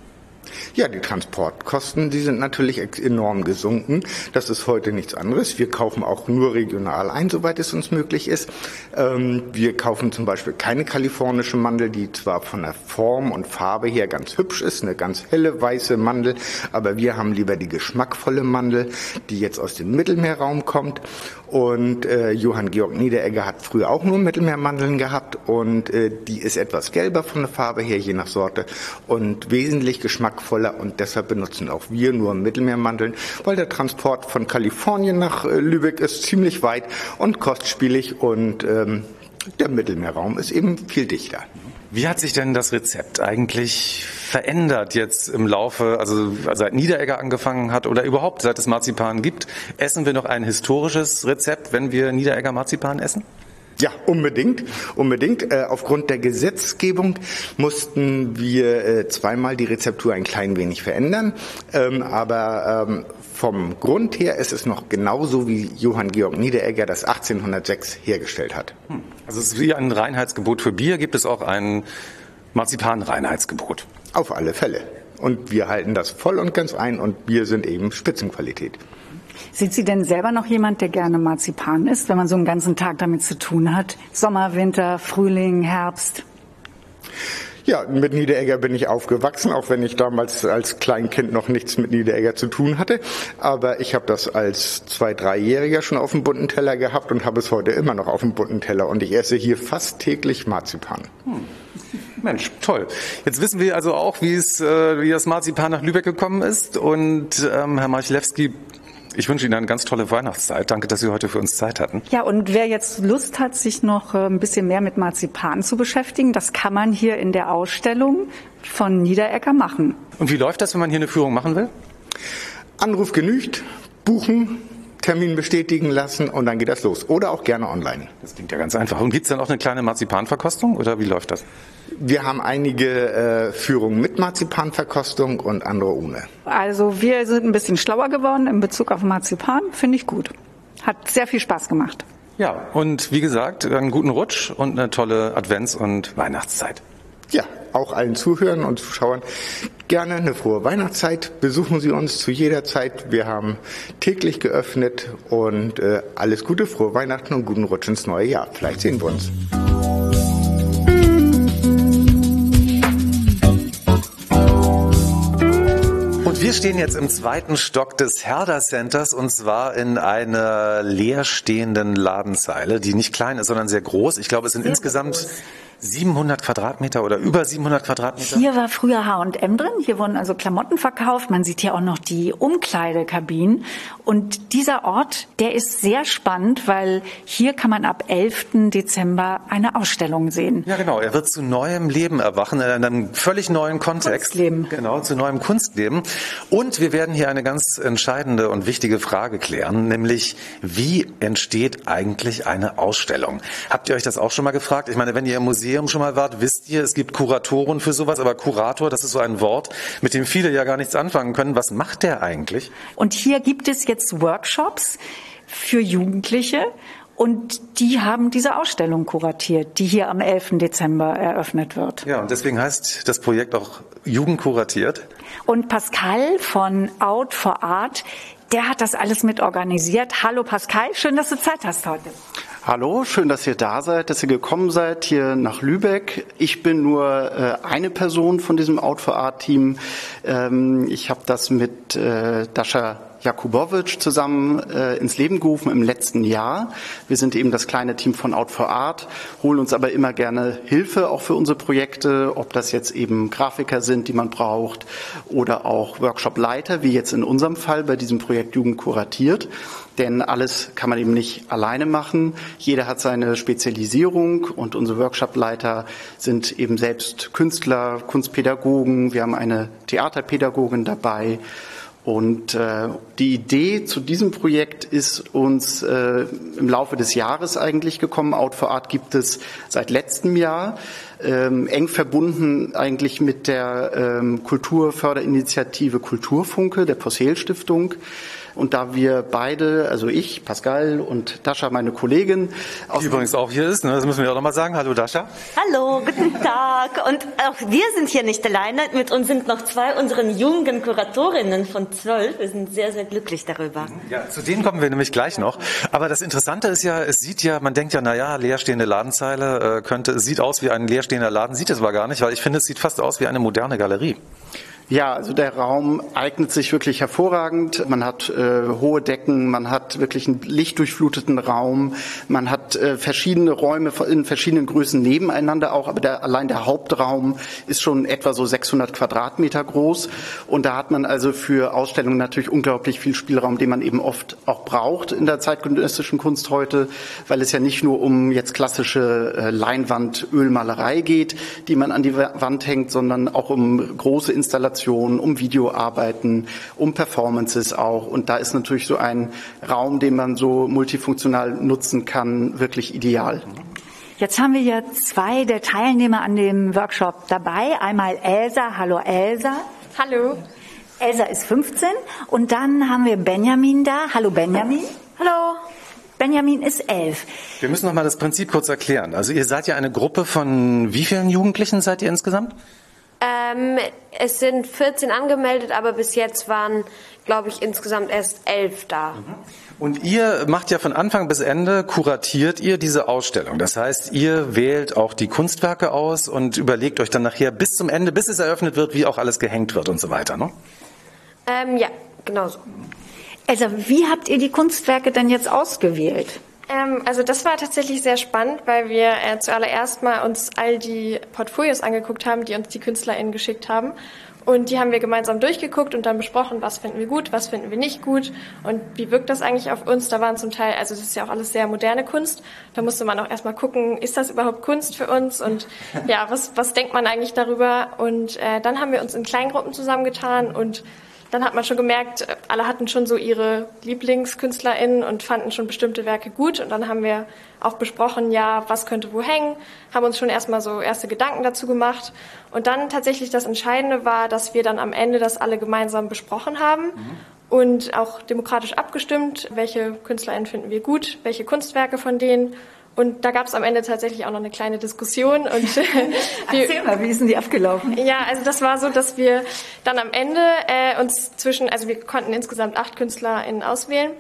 [SPEAKER 19] Ja, die Transportkosten, die sind natürlich enorm gesunken. Das ist heute nichts anderes. Wir kaufen auch nur regional ein, soweit es uns möglich ist. Ähm, wir kaufen zum Beispiel keine kalifornische Mandel, die zwar von der Form und Farbe her ganz hübsch ist, eine ganz helle weiße Mandel, aber wir haben lieber die geschmackvolle Mandel, die jetzt aus dem Mittelmeerraum kommt. Und äh, Johann Georg Niederegger hat früher auch nur Mittelmeermandeln gehabt. Und äh, die ist etwas gelber von der Farbe her, je nach Sorte und wesentlich geschmackvoller. Und deshalb benutzen auch wir nur Mittelmeermandeln, weil der Transport von Kalifornien nach äh, Lübeck ist ziemlich weit und kostspielig. Und ähm, der Mittelmeerraum ist eben viel dichter.
[SPEAKER 1] Wie hat sich denn das Rezept eigentlich verändert jetzt im Laufe, also seit Niederegger angefangen hat oder überhaupt seit es Marzipan gibt? Essen wir noch ein historisches Rezept, wenn wir Niederegger Marzipan essen?
[SPEAKER 19] Ja, unbedingt, unbedingt. Äh, aufgrund der Gesetzgebung mussten wir äh, zweimal die Rezeptur ein klein wenig verändern, ähm, aber ähm, vom Grund her ist es noch genauso, wie Johann Georg Niederegger das 1806 hergestellt hat.
[SPEAKER 1] Hm. Also es ist wie ein Reinheitsgebot für Bier, gibt es auch ein Marzipan-Reinheitsgebot.
[SPEAKER 19] Auf alle Fälle. Und wir halten das voll und ganz ein und Bier sind eben Spitzenqualität.
[SPEAKER 2] Sind Sie denn selber noch jemand, der gerne Marzipan isst, wenn man so einen ganzen Tag damit zu tun hat? Sommer, Winter, Frühling, Herbst?
[SPEAKER 19] Ja, mit Niederegger bin ich aufgewachsen, auch wenn ich damals als Kleinkind noch nichts mit Niederegger zu tun hatte. Aber ich habe das als zwei, dreijähriger schon auf dem bunten Teller gehabt und habe es heute immer noch auf dem bunten Teller. Und ich esse hier fast täglich Marzipan. Hm.
[SPEAKER 1] Mensch, toll. Jetzt wissen wir also auch, wie es, äh, wie das Marzipan nach Lübeck gekommen ist. Und ähm, Herr Marchlewski, ich wünsche Ihnen eine ganz tolle Weihnachtszeit. Danke, dass Sie heute für uns Zeit hatten.
[SPEAKER 2] Ja, und wer jetzt Lust hat, sich noch äh, ein bisschen mehr mit Marzipan zu beschäftigen, das kann man hier in der Ausstellung von Niederecker machen.
[SPEAKER 1] Und wie läuft das, wenn man hier eine Führung machen will?
[SPEAKER 19] Anruf genügt, buchen, Termin bestätigen lassen und dann geht das los. Oder auch gerne online.
[SPEAKER 1] Das klingt ja ganz einfach. Und gibt es dann auch eine kleine Marzipanverkostung oder wie läuft das?
[SPEAKER 19] Wir haben einige äh, Führungen mit Marzipanverkostung und andere ohne.
[SPEAKER 2] Also wir sind ein bisschen schlauer geworden in Bezug auf Marzipan, finde ich gut. Hat sehr viel Spaß gemacht.
[SPEAKER 1] Ja, und wie gesagt, einen guten Rutsch und eine tolle Advents- und Weihnachtszeit.
[SPEAKER 19] Ja, auch allen Zuhörern und Zuschauern gerne eine frohe Weihnachtszeit. Besuchen Sie uns zu jeder Zeit. Wir haben täglich geöffnet und äh, alles Gute, frohe Weihnachten und guten Rutsch ins neue Jahr. Vielleicht sehen wir uns.
[SPEAKER 1] Wir stehen jetzt im zweiten Stock des Herder Centers und zwar in einer leerstehenden Ladenzeile, die nicht klein ist, sondern sehr groß. Ich glaube, es sind
[SPEAKER 2] Sehr
[SPEAKER 1] insgesamt
[SPEAKER 2] groß.
[SPEAKER 1] 700 Quadratmeter oder über 700 Quadratmeter.
[SPEAKER 2] Hier war früher H&M drin. Hier wurden also Klamotten verkauft. Man sieht hier auch noch die Umkleidekabinen. Und dieser Ort, der ist sehr spannend, weil hier kann man ab 11. Dezember eine Ausstellung sehen.
[SPEAKER 1] Ja, genau. Er wird zu neuem Leben erwachen, in einem völlig neuen Kontext.
[SPEAKER 2] Kunstleben.
[SPEAKER 1] Genau, zu neuem Kunstleben. Und wir werden hier eine ganz entscheidende und wichtige Frage klären, nämlich wie entsteht eigentlich eine Ausstellung? Habt ihr euch das auch schon mal gefragt? Ich meine, wenn ihr im Museum schon mal wart, wisst ihr, es gibt Kuratoren für sowas, aber Kurator, das ist so ein Wort, mit dem viele ja gar nichts anfangen können. Was macht der eigentlich?
[SPEAKER 2] Und hier gibt es jetzt Workshops für Jugendliche. Und die haben diese Ausstellung kuratiert, die hier am 11. Dezember eröffnet wird.
[SPEAKER 1] Ja, und deswegen heißt das Projekt auch Jugend kuratiert.
[SPEAKER 2] Und Pascal von Out for Art, der hat das alles mit organisiert. Hallo Pascal, schön, dass du Zeit hast heute.
[SPEAKER 3] Hallo, schön, dass ihr da seid, dass ihr gekommen seid hier nach Lübeck. Ich bin nur äh, eine Person von diesem Out for Art Team. Ähm, ich habe das mit äh, Dasha Jakubowitsch zusammen äh, ins Leben gerufen im letzten Jahr. Wir sind eben das kleine Team von Out for Art, holen uns aber immer gerne Hilfe auch für unsere Projekte, ob das jetzt eben Grafiker sind, die man braucht, oder auch Workshopleiter, wie jetzt in unserem Fall bei diesem Projekt Jugend kuratiert. Denn alles kann man eben nicht alleine machen. Jeder hat seine Spezialisierung und unsere Workshopleiter sind eben selbst Künstler, Kunstpädagogen. Wir haben eine Theaterpädagogin dabei. Und äh, die Idee zu diesem Projekt ist uns äh, im Laufe des Jahres eigentlich gekommen. Out for Art gibt es seit letztem Jahr, ähm, eng verbunden eigentlich mit der ähm, Kulturförderinitiative Kulturfunke der Possehl Stiftung. Und da wir beide, also ich, Pascal und Dasha, meine Kollegin,
[SPEAKER 1] Die übrigens auch hier ist, ne? das müssen wir auch nochmal sagen. Hallo Dascha.
[SPEAKER 20] Hallo, guten Tag. Und auch wir sind hier nicht alleine. Mit uns sind noch zwei unseren jungen Kuratorinnen von zwölf. Wir sind sehr, sehr glücklich darüber.
[SPEAKER 1] Ja, zu denen kommen wir nämlich gleich noch. Aber das Interessante ist ja, es sieht ja, man denkt ja, naja, leerstehende Ladenzeile äh, könnte, es sieht aus wie ein leerstehender Laden, sieht es aber gar nicht, weil ich finde, es sieht fast aus wie eine moderne Galerie.
[SPEAKER 3] Ja, also der Raum eignet sich wirklich hervorragend. Man hat äh, hohe Decken, man hat wirklich einen lichtdurchfluteten Raum, man hat äh, verschiedene Räume in verschiedenen Größen nebeneinander auch, aber der, allein der Hauptraum ist schon etwa so 600 Quadratmeter groß und da hat man also für Ausstellungen natürlich unglaublich viel Spielraum, den man eben oft auch braucht in der zeitgenössischen Kunst heute, weil es ja nicht nur um jetzt klassische äh, Leinwand-Ölmalerei geht, die man an die Wand hängt, sondern auch um große Installationen um Videoarbeiten, um Performances auch. Und da ist natürlich so ein Raum, den man so multifunktional nutzen kann, wirklich ideal.
[SPEAKER 2] Jetzt haben wir ja zwei der Teilnehmer an dem Workshop dabei. Einmal Elsa. Hallo Elsa.
[SPEAKER 21] Hallo.
[SPEAKER 2] Elsa ist 15 und dann haben wir Benjamin da. Hallo Benjamin.
[SPEAKER 21] Hallo.
[SPEAKER 2] Benjamin ist elf.
[SPEAKER 1] Wir müssen noch mal das Prinzip kurz erklären. Also ihr seid ja eine Gruppe von wie vielen Jugendlichen seid ihr insgesamt?
[SPEAKER 21] Ähm, es sind 14 angemeldet, aber bis jetzt waren, glaube ich, insgesamt erst elf da.
[SPEAKER 1] Und ihr macht ja von Anfang bis Ende, kuratiert ihr diese Ausstellung. Das heißt, ihr wählt auch die Kunstwerke aus und überlegt euch dann nachher bis zum Ende, bis es eröffnet wird, wie auch alles gehängt wird und so weiter, ne?
[SPEAKER 21] Ähm, ja, genau so.
[SPEAKER 2] Also, wie habt ihr die Kunstwerke denn jetzt ausgewählt?
[SPEAKER 21] Ähm, also das war tatsächlich sehr spannend, weil wir äh, zuallererst mal uns all die Portfolios angeguckt haben, die uns die KünstlerInnen geschickt haben. Und die haben wir gemeinsam durchgeguckt und dann besprochen, was finden wir gut, was finden wir nicht gut und wie wirkt das eigentlich auf uns. Da waren zum Teil, also das ist ja auch alles sehr moderne Kunst. Da musste man auch erstmal gucken, ist das überhaupt Kunst für uns und ja, was, was denkt man eigentlich darüber? Und äh, dann haben wir uns in Kleingruppen zusammengetan und dann hat man schon gemerkt, alle hatten schon so ihre LieblingskünstlerInnen und fanden schon bestimmte Werke gut. Und dann haben wir auch besprochen, ja, was könnte wo hängen, haben uns schon erstmal so erste Gedanken dazu gemacht. Und dann tatsächlich das Entscheidende war, dass wir dann am Ende das alle gemeinsam besprochen haben. und auch demokratisch abgestimmt, welche KünstlerInnen finden wir gut, welche Kunstwerke von denen. Und da gab es am Ende tatsächlich auch noch eine kleine Diskussion. Und
[SPEAKER 2] Erzähl mal, wie ist denn die abgelaufen?
[SPEAKER 21] Ja, also das war so, dass wir dann am Ende äh, uns zwischen, also wir konnten insgesamt acht KünstlerInnen auswählen.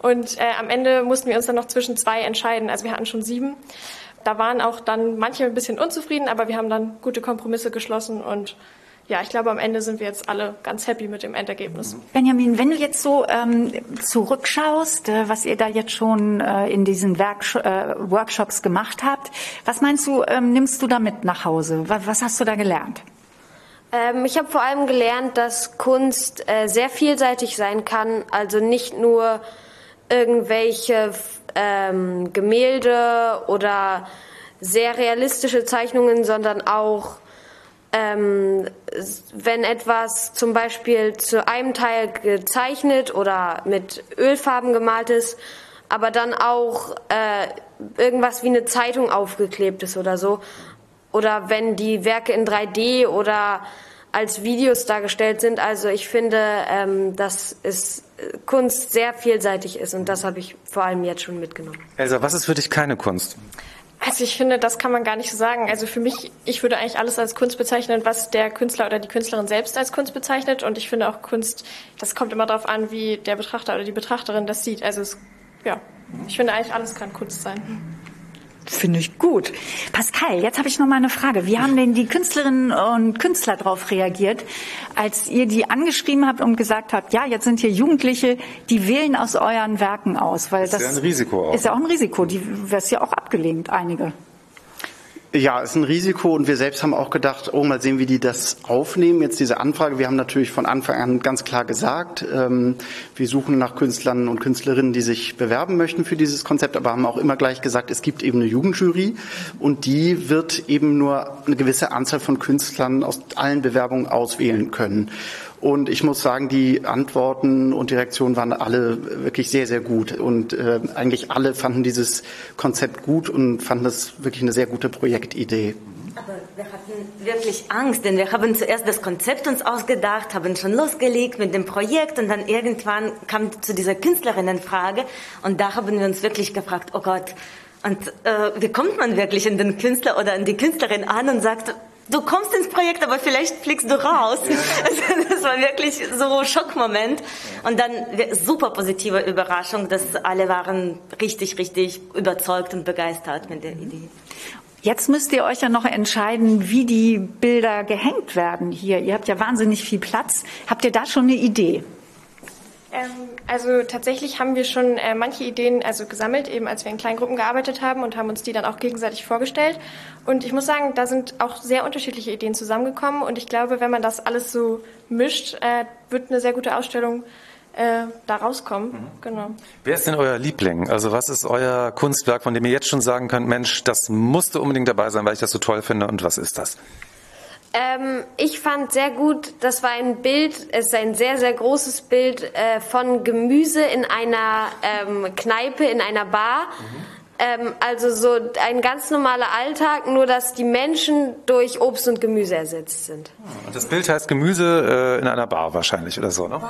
[SPEAKER 21] Und äh, am Ende mussten wir uns dann noch zwischen zwei entscheiden. Also wir hatten schon sieben. Da waren auch dann manche ein bisschen unzufrieden, aber wir haben dann gute Kompromisse geschlossen und ja, ich glaube, am Ende sind wir jetzt alle ganz happy mit dem Endergebnis.
[SPEAKER 2] Benjamin, wenn du jetzt so ähm, zurückschaust, äh, was ihr da jetzt schon äh, in diesen Werk äh, Workshops gemacht habt, was meinst du, ähm, nimmst du da mit nach Hause? Was, was hast du da gelernt?
[SPEAKER 22] Ähm, ich habe vor allem gelernt, dass Kunst äh, sehr vielseitig sein kann, also nicht nur irgendwelche ähm, Gemälde oder sehr realistische Zeichnungen, sondern auch ähm, wenn etwas zum Beispiel zu einem Teil gezeichnet oder mit Ölfarben gemalt ist, aber dann auch äh, irgendwas wie eine Zeitung aufgeklebt ist oder so. Oder wenn die Werke in 3D oder als Videos dargestellt sind. Also ich finde, ähm, dass es äh, Kunst sehr vielseitig ist und das habe ich vor allem jetzt schon mitgenommen.
[SPEAKER 1] Elsa, was ist für dich keine Kunst?
[SPEAKER 21] Also ich finde, das kann man gar nicht so sagen. Also für mich, ich würde eigentlich alles als Kunst bezeichnen, was der Künstler oder die Künstlerin selbst als Kunst bezeichnet. Und ich finde auch Kunst, das kommt immer darauf an, wie der Betrachter oder die Betrachterin das sieht. Also es, ja, ich finde eigentlich alles kann Kunst sein.
[SPEAKER 2] Finde ich gut. Pascal, jetzt habe ich noch mal eine Frage. Wie haben denn die Künstlerinnen und Künstler darauf reagiert, als ihr die angeschrieben habt und gesagt habt, ja, jetzt sind hier Jugendliche, die wählen aus euren Werken aus, weil das,
[SPEAKER 1] ist ja ein Risiko auch.
[SPEAKER 2] Ist ja auch ein Risiko. Die wirst ja auch abgelehnt, einige.
[SPEAKER 23] Ja, ist ein Risiko und wir selbst haben auch gedacht, oh, mal sehen, wie die das aufnehmen, jetzt diese Anfrage. Wir haben natürlich von Anfang an ganz klar gesagt, ähm, wir suchen nach Künstlern und Künstlerinnen, die sich bewerben möchten für dieses Konzept, aber haben auch immer gleich gesagt, es gibt eben eine Jugendjury und die wird eben nur eine gewisse Anzahl von Künstlern aus allen Bewerbungen auswählen können. Und ich muss sagen, die Antworten und die Reaktionen waren alle wirklich sehr, sehr gut. Und äh, eigentlich alle fanden dieses Konzept gut und fanden es wirklich eine sehr gute Projektidee.
[SPEAKER 20] Aber wir hatten wirklich Angst, denn wir haben zuerst das Konzept uns ausgedacht, haben schon losgelegt mit dem Projekt und dann irgendwann kam zu dieser Künstlerinnenfrage und da haben wir uns wirklich gefragt, oh Gott, und äh, wie kommt man wirklich in den Künstler oder in die Künstlerin an und sagt, du kommst ins Projekt, aber vielleicht fliegst du raus. Also das war wirklich so ein Schockmoment. Und dann super positive Überraschung, dass alle waren richtig, richtig überzeugt und begeistert mit der Idee.
[SPEAKER 2] Jetzt müsst ihr euch ja noch entscheiden, wie die Bilder gehängt werden hier. Ihr habt ja wahnsinnig viel Platz. Habt ihr da schon eine Idee?
[SPEAKER 21] Ähm, also tatsächlich haben wir schon äh, manche Ideen also gesammelt, eben als wir in kleinen Gruppen gearbeitet haben und haben uns die dann auch gegenseitig vorgestellt. Und ich muss sagen, da sind auch sehr unterschiedliche Ideen zusammengekommen. Und ich glaube, wenn man das alles so mischt, äh, wird eine sehr gute Ausstellung äh, da rauskommen. Mhm. Genau.
[SPEAKER 1] Wer ist denn euer Liebling? Also was ist euer Kunstwerk, von dem ihr jetzt schon sagen könnt, Mensch, das musste unbedingt dabei sein, weil ich das so toll finde und was ist das?
[SPEAKER 22] Ähm, ich fand sehr gut, das war ein Bild, es ist ein sehr, sehr großes Bild äh, von Gemüse in einer ähm, Kneipe, in einer Bar. Mhm. Ähm, also so ein ganz normaler Alltag, nur dass die Menschen durch Obst und Gemüse ersetzt sind.
[SPEAKER 1] Und das Bild heißt Gemüse äh, in einer Bar wahrscheinlich oder so, ne?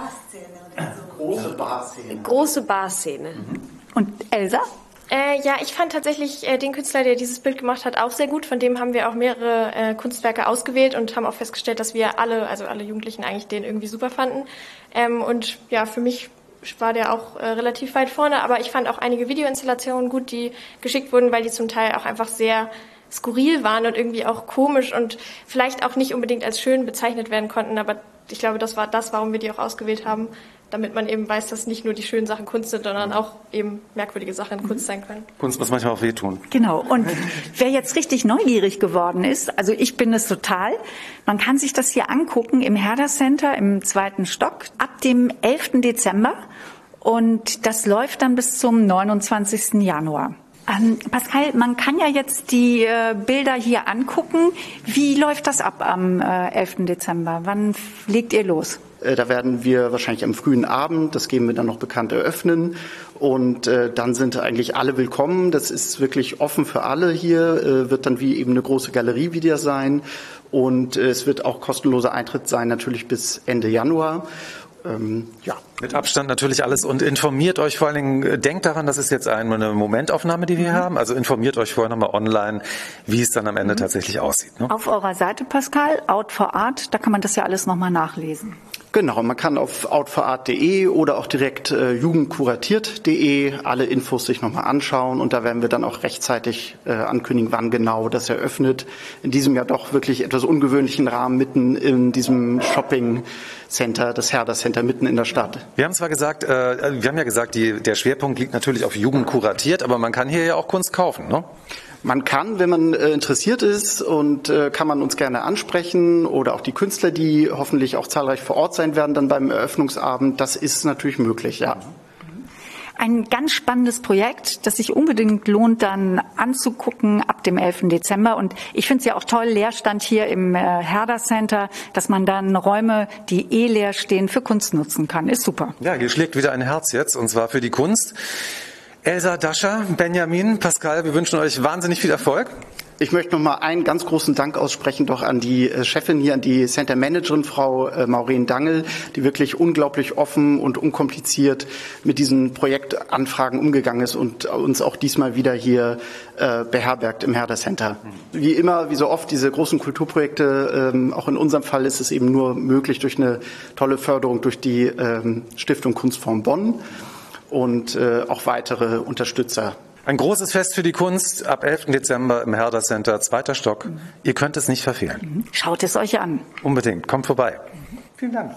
[SPEAKER 22] Große Barszene. Große Barszene.
[SPEAKER 2] Mhm. Und Elsa?
[SPEAKER 21] Äh, ja, ich fand tatsächlich äh, den Künstler, der dieses Bild gemacht hat, auch sehr gut. Von dem haben wir auch mehrere äh, Kunstwerke ausgewählt und haben auch festgestellt, dass wir alle, also alle Jugendlichen eigentlich den irgendwie super fanden. Ähm, und ja, für mich war der auch äh, relativ weit vorne, aber ich fand auch einige Videoinstallationen gut, die geschickt wurden, weil die zum Teil auch einfach sehr skurril waren und irgendwie auch komisch und vielleicht auch nicht unbedingt als schön bezeichnet werden konnten, aber ich glaube, das war das, warum wir die auch ausgewählt haben, damit man eben weiß, dass nicht nur die schönen Sachen Kunst sind, sondern auch eben merkwürdige Sachen Kunst sein können.
[SPEAKER 1] Kunst muss manchmal auch wehtun.
[SPEAKER 2] Genau. Und wer jetzt richtig neugierig geworden ist, also ich bin es total, man kann sich das hier angucken im Herder Center im zweiten Stock ab dem 11. Dezember und das läuft dann bis zum 29. Januar. Ähm, Pascal, man kann ja jetzt die äh, Bilder hier angucken. Wie läuft das ab am äh, 11. Dezember? Wann legt ihr los?
[SPEAKER 23] Äh, da werden wir wahrscheinlich am frühen Abend, das geben wir dann noch bekannt, eröffnen. Und äh, dann sind eigentlich alle willkommen. Das ist wirklich offen für alle hier, äh, wird dann wie eben eine große Galerie wieder sein. Und es wird auch kostenloser Eintritt sein, natürlich bis Ende Januar.
[SPEAKER 3] ähm, ja.
[SPEAKER 1] Mit Abstand natürlich alles und informiert euch vor allen Dingen, denkt daran, das ist jetzt eine Momentaufnahme, die wir
[SPEAKER 2] Mhm.
[SPEAKER 1] haben. Also informiert euch vorher nochmal online, wie es dann am Ende tatsächlich aussieht. Ne?
[SPEAKER 2] Auf eurer Seite, Pascal, Out for Art, da kann man das ja alles nochmal nachlesen.
[SPEAKER 3] Genau, man kann auf outforart.de oder auch direkt äh, jugendkuratiert.de alle Infos sich nochmal anschauen und da werden wir dann auch rechtzeitig äh, ankündigen, wann genau das eröffnet. In diesem Jahr doch wirklich etwas ungewöhnlichen Rahmen mitten in diesem Shopping Center, das Herder Center mitten in der Stadt.
[SPEAKER 1] Wir haben zwar gesagt, äh, wir haben ja gesagt, die, der Schwerpunkt liegt natürlich auf Jugend kuratiert, aber man kann hier ja auch Kunst kaufen, ne?
[SPEAKER 3] Man kann, wenn man äh, interessiert ist und äh, kann man uns gerne ansprechen oder auch die Künstler, die hoffentlich auch zahlreich vor Ort sein werden dann beim Eröffnungsabend, das ist natürlich möglich, ja.
[SPEAKER 2] Ein ganz spannendes Projekt, das sich unbedingt lohnt, dann anzugucken ab dem 11. Dezember. Und ich finde es ja auch toll, Leerstand hier im äh, Herder Center, dass man dann Räume, die eh leer stehen, für Kunst nutzen kann. Ist super.
[SPEAKER 1] Ja, hier schlägt wieder ein Herz jetzt, und zwar für die Kunst. Elsa, Dascha, Benjamin, Pascal, wir wünschen euch wahnsinnig viel Erfolg.
[SPEAKER 3] Ich möchte noch mal einen ganz großen Dank aussprechen doch an die äh, Chefin hier, an die Center Managerin Frau äh, Maureen Dangel, die wirklich unglaublich offen und unkompliziert mit diesen Projektanfragen umgegangen ist und uns auch diesmal wieder hier äh, beherbergt im Herder Center. Wie immer, wie so oft diese großen Kulturprojekte, ähm, auch in unserem Fall ist es eben nur möglich durch eine tolle Förderung durch die ähm, Stiftung Kunstform Bonn und äh, auch weitere Unterstützer.
[SPEAKER 1] Ein großes Fest für die Kunst ab 11. Dezember im Herder Center, zweiter Stock. Ihr könnt es nicht verfehlen.
[SPEAKER 2] Schaut es euch an.
[SPEAKER 1] Unbedingt, kommt vorbei. Vielen Dank.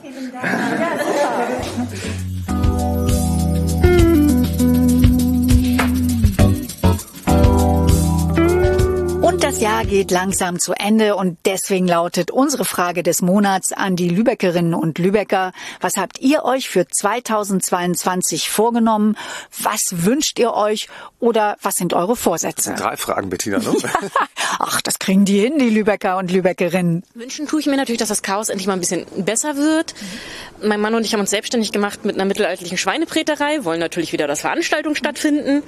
[SPEAKER 2] Und das Jahr geht langsam zu Ende und deswegen lautet unsere Frage des Monats an die Lübeckerinnen und Lübecker. Was habt ihr euch für 2022 vorgenommen? Was wünscht ihr euch oder was sind eure Vorsätze?
[SPEAKER 1] Drei Fragen, Bettina. Ne?
[SPEAKER 2] Ach, das kriegen die hin, die Lübecker und Lübeckerinnen.
[SPEAKER 24] Wünschen tue ich mir natürlich, dass das Chaos endlich mal ein bisschen besser wird. Mein Mann und ich haben uns selbstständig gemacht mit einer mittelalterlichen Schweinepräterei, wollen natürlich wieder, dass Veranstaltungen stattfinden.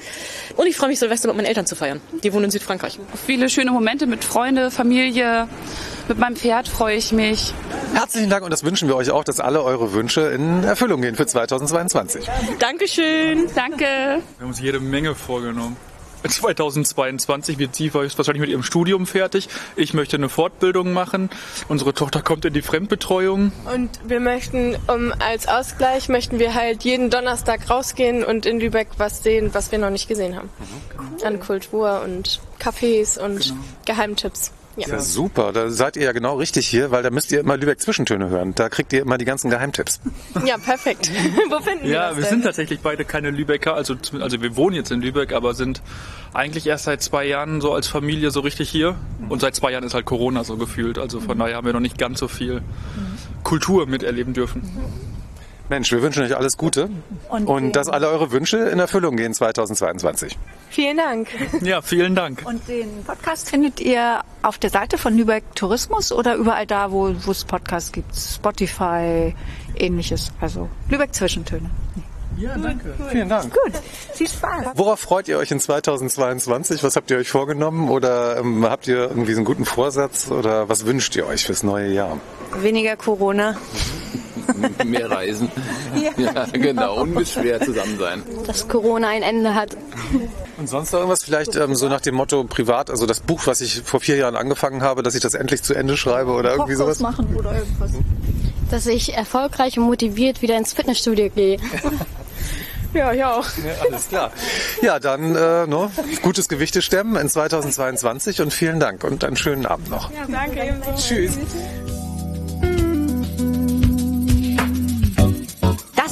[SPEAKER 24] Und ich freue mich, Silvester mit meinen Eltern zu feiern. Die wohnen in Südfrankreich.
[SPEAKER 25] Viele schöne Momente mit Freunde, Familie. Mit meinem Pferd freue ich mich.
[SPEAKER 1] Herzlichen Dank und das wünschen wir euch auch, dass alle eure Wünsche in Erfüllung gehen für 2022.
[SPEAKER 24] Dankeschön.
[SPEAKER 25] Danke.
[SPEAKER 26] Wir haben uns jede Menge vorgenommen. 2022 wird sie wahrscheinlich mit ihrem Studium fertig. Ich möchte eine Fortbildung machen. Unsere Tochter kommt in die Fremdbetreuung.
[SPEAKER 27] Und wir möchten, um als Ausgleich, möchten wir halt jeden Donnerstag rausgehen und in Lübeck was sehen, was wir noch nicht gesehen haben. An Kultur und Cafés und Geheimtipps.
[SPEAKER 1] Ja. super, da seid ihr ja genau richtig hier, weil da müsst ihr immer Lübeck Zwischentöne hören. Da kriegt ihr immer die ganzen Geheimtipps.
[SPEAKER 27] Ja, perfekt. Wo finden wir
[SPEAKER 26] Ja,
[SPEAKER 27] das
[SPEAKER 26] wir
[SPEAKER 27] denn?
[SPEAKER 26] sind tatsächlich beide keine Lübecker. Also, also wir wohnen jetzt in Lübeck, aber sind eigentlich erst seit zwei Jahren so als Familie so richtig hier. Und seit zwei Jahren ist halt Corona so gefühlt. Also von daher haben wir noch nicht ganz so viel Kultur miterleben dürfen.
[SPEAKER 1] Mensch, wir wünschen euch alles Gute
[SPEAKER 27] Und
[SPEAKER 1] und, dass alle eure Wünsche in Erfüllung gehen 2022.
[SPEAKER 27] Vielen Dank.
[SPEAKER 26] Ja, vielen Dank.
[SPEAKER 2] Und den Podcast findet ihr auf der Seite von Lübeck Tourismus oder überall da, wo wo es Podcasts gibt? Spotify, ähnliches. Also Lübeck Zwischentöne.
[SPEAKER 26] Ja, danke.
[SPEAKER 1] Vielen Dank.
[SPEAKER 2] Gut, viel Spaß.
[SPEAKER 1] Worauf freut ihr euch in 2022? Was habt ihr euch vorgenommen? Oder ähm, habt ihr irgendwie so einen guten Vorsatz? Oder was wünscht ihr euch fürs neue Jahr?
[SPEAKER 16] Weniger Corona.
[SPEAKER 17] Mehr Reisen. Ja, genau. Unbeschwert zusammen sein.
[SPEAKER 16] Dass Corona ein Ende hat.
[SPEAKER 1] Und sonst noch irgendwas vielleicht ähm, so nach dem Motto privat, also das Buch, was ich vor vier Jahren angefangen habe, dass ich das endlich zu Ende schreibe oder irgendwie sowas?
[SPEAKER 2] machen oder irgendwas.
[SPEAKER 16] Dass ich erfolgreich und motiviert wieder ins Fitnessstudio gehe.
[SPEAKER 27] Ja, ja auch.
[SPEAKER 1] Ja, alles klar. Ja, dann äh, ne, gutes Gewichte stemmen in 2022 und vielen Dank und einen schönen Abend noch.
[SPEAKER 27] Ja, danke.
[SPEAKER 1] Tschüss.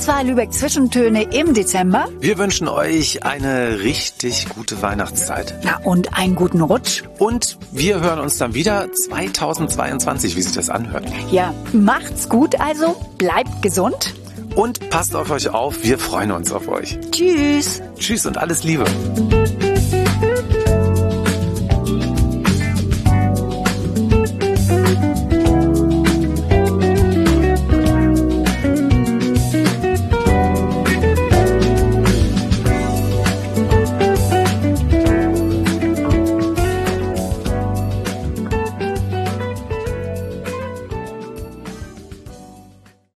[SPEAKER 2] Das war Lübeck Zwischentöne im Dezember.
[SPEAKER 1] Wir wünschen euch eine richtig gute Weihnachtszeit.
[SPEAKER 2] Na und einen guten Rutsch.
[SPEAKER 1] Und wir hören uns dann wieder 2022, wie sich das anhört.
[SPEAKER 2] Ja, macht's gut also, bleibt gesund.
[SPEAKER 1] Und passt auf euch auf, wir freuen uns auf euch.
[SPEAKER 2] Tschüss.
[SPEAKER 1] Tschüss und alles Liebe.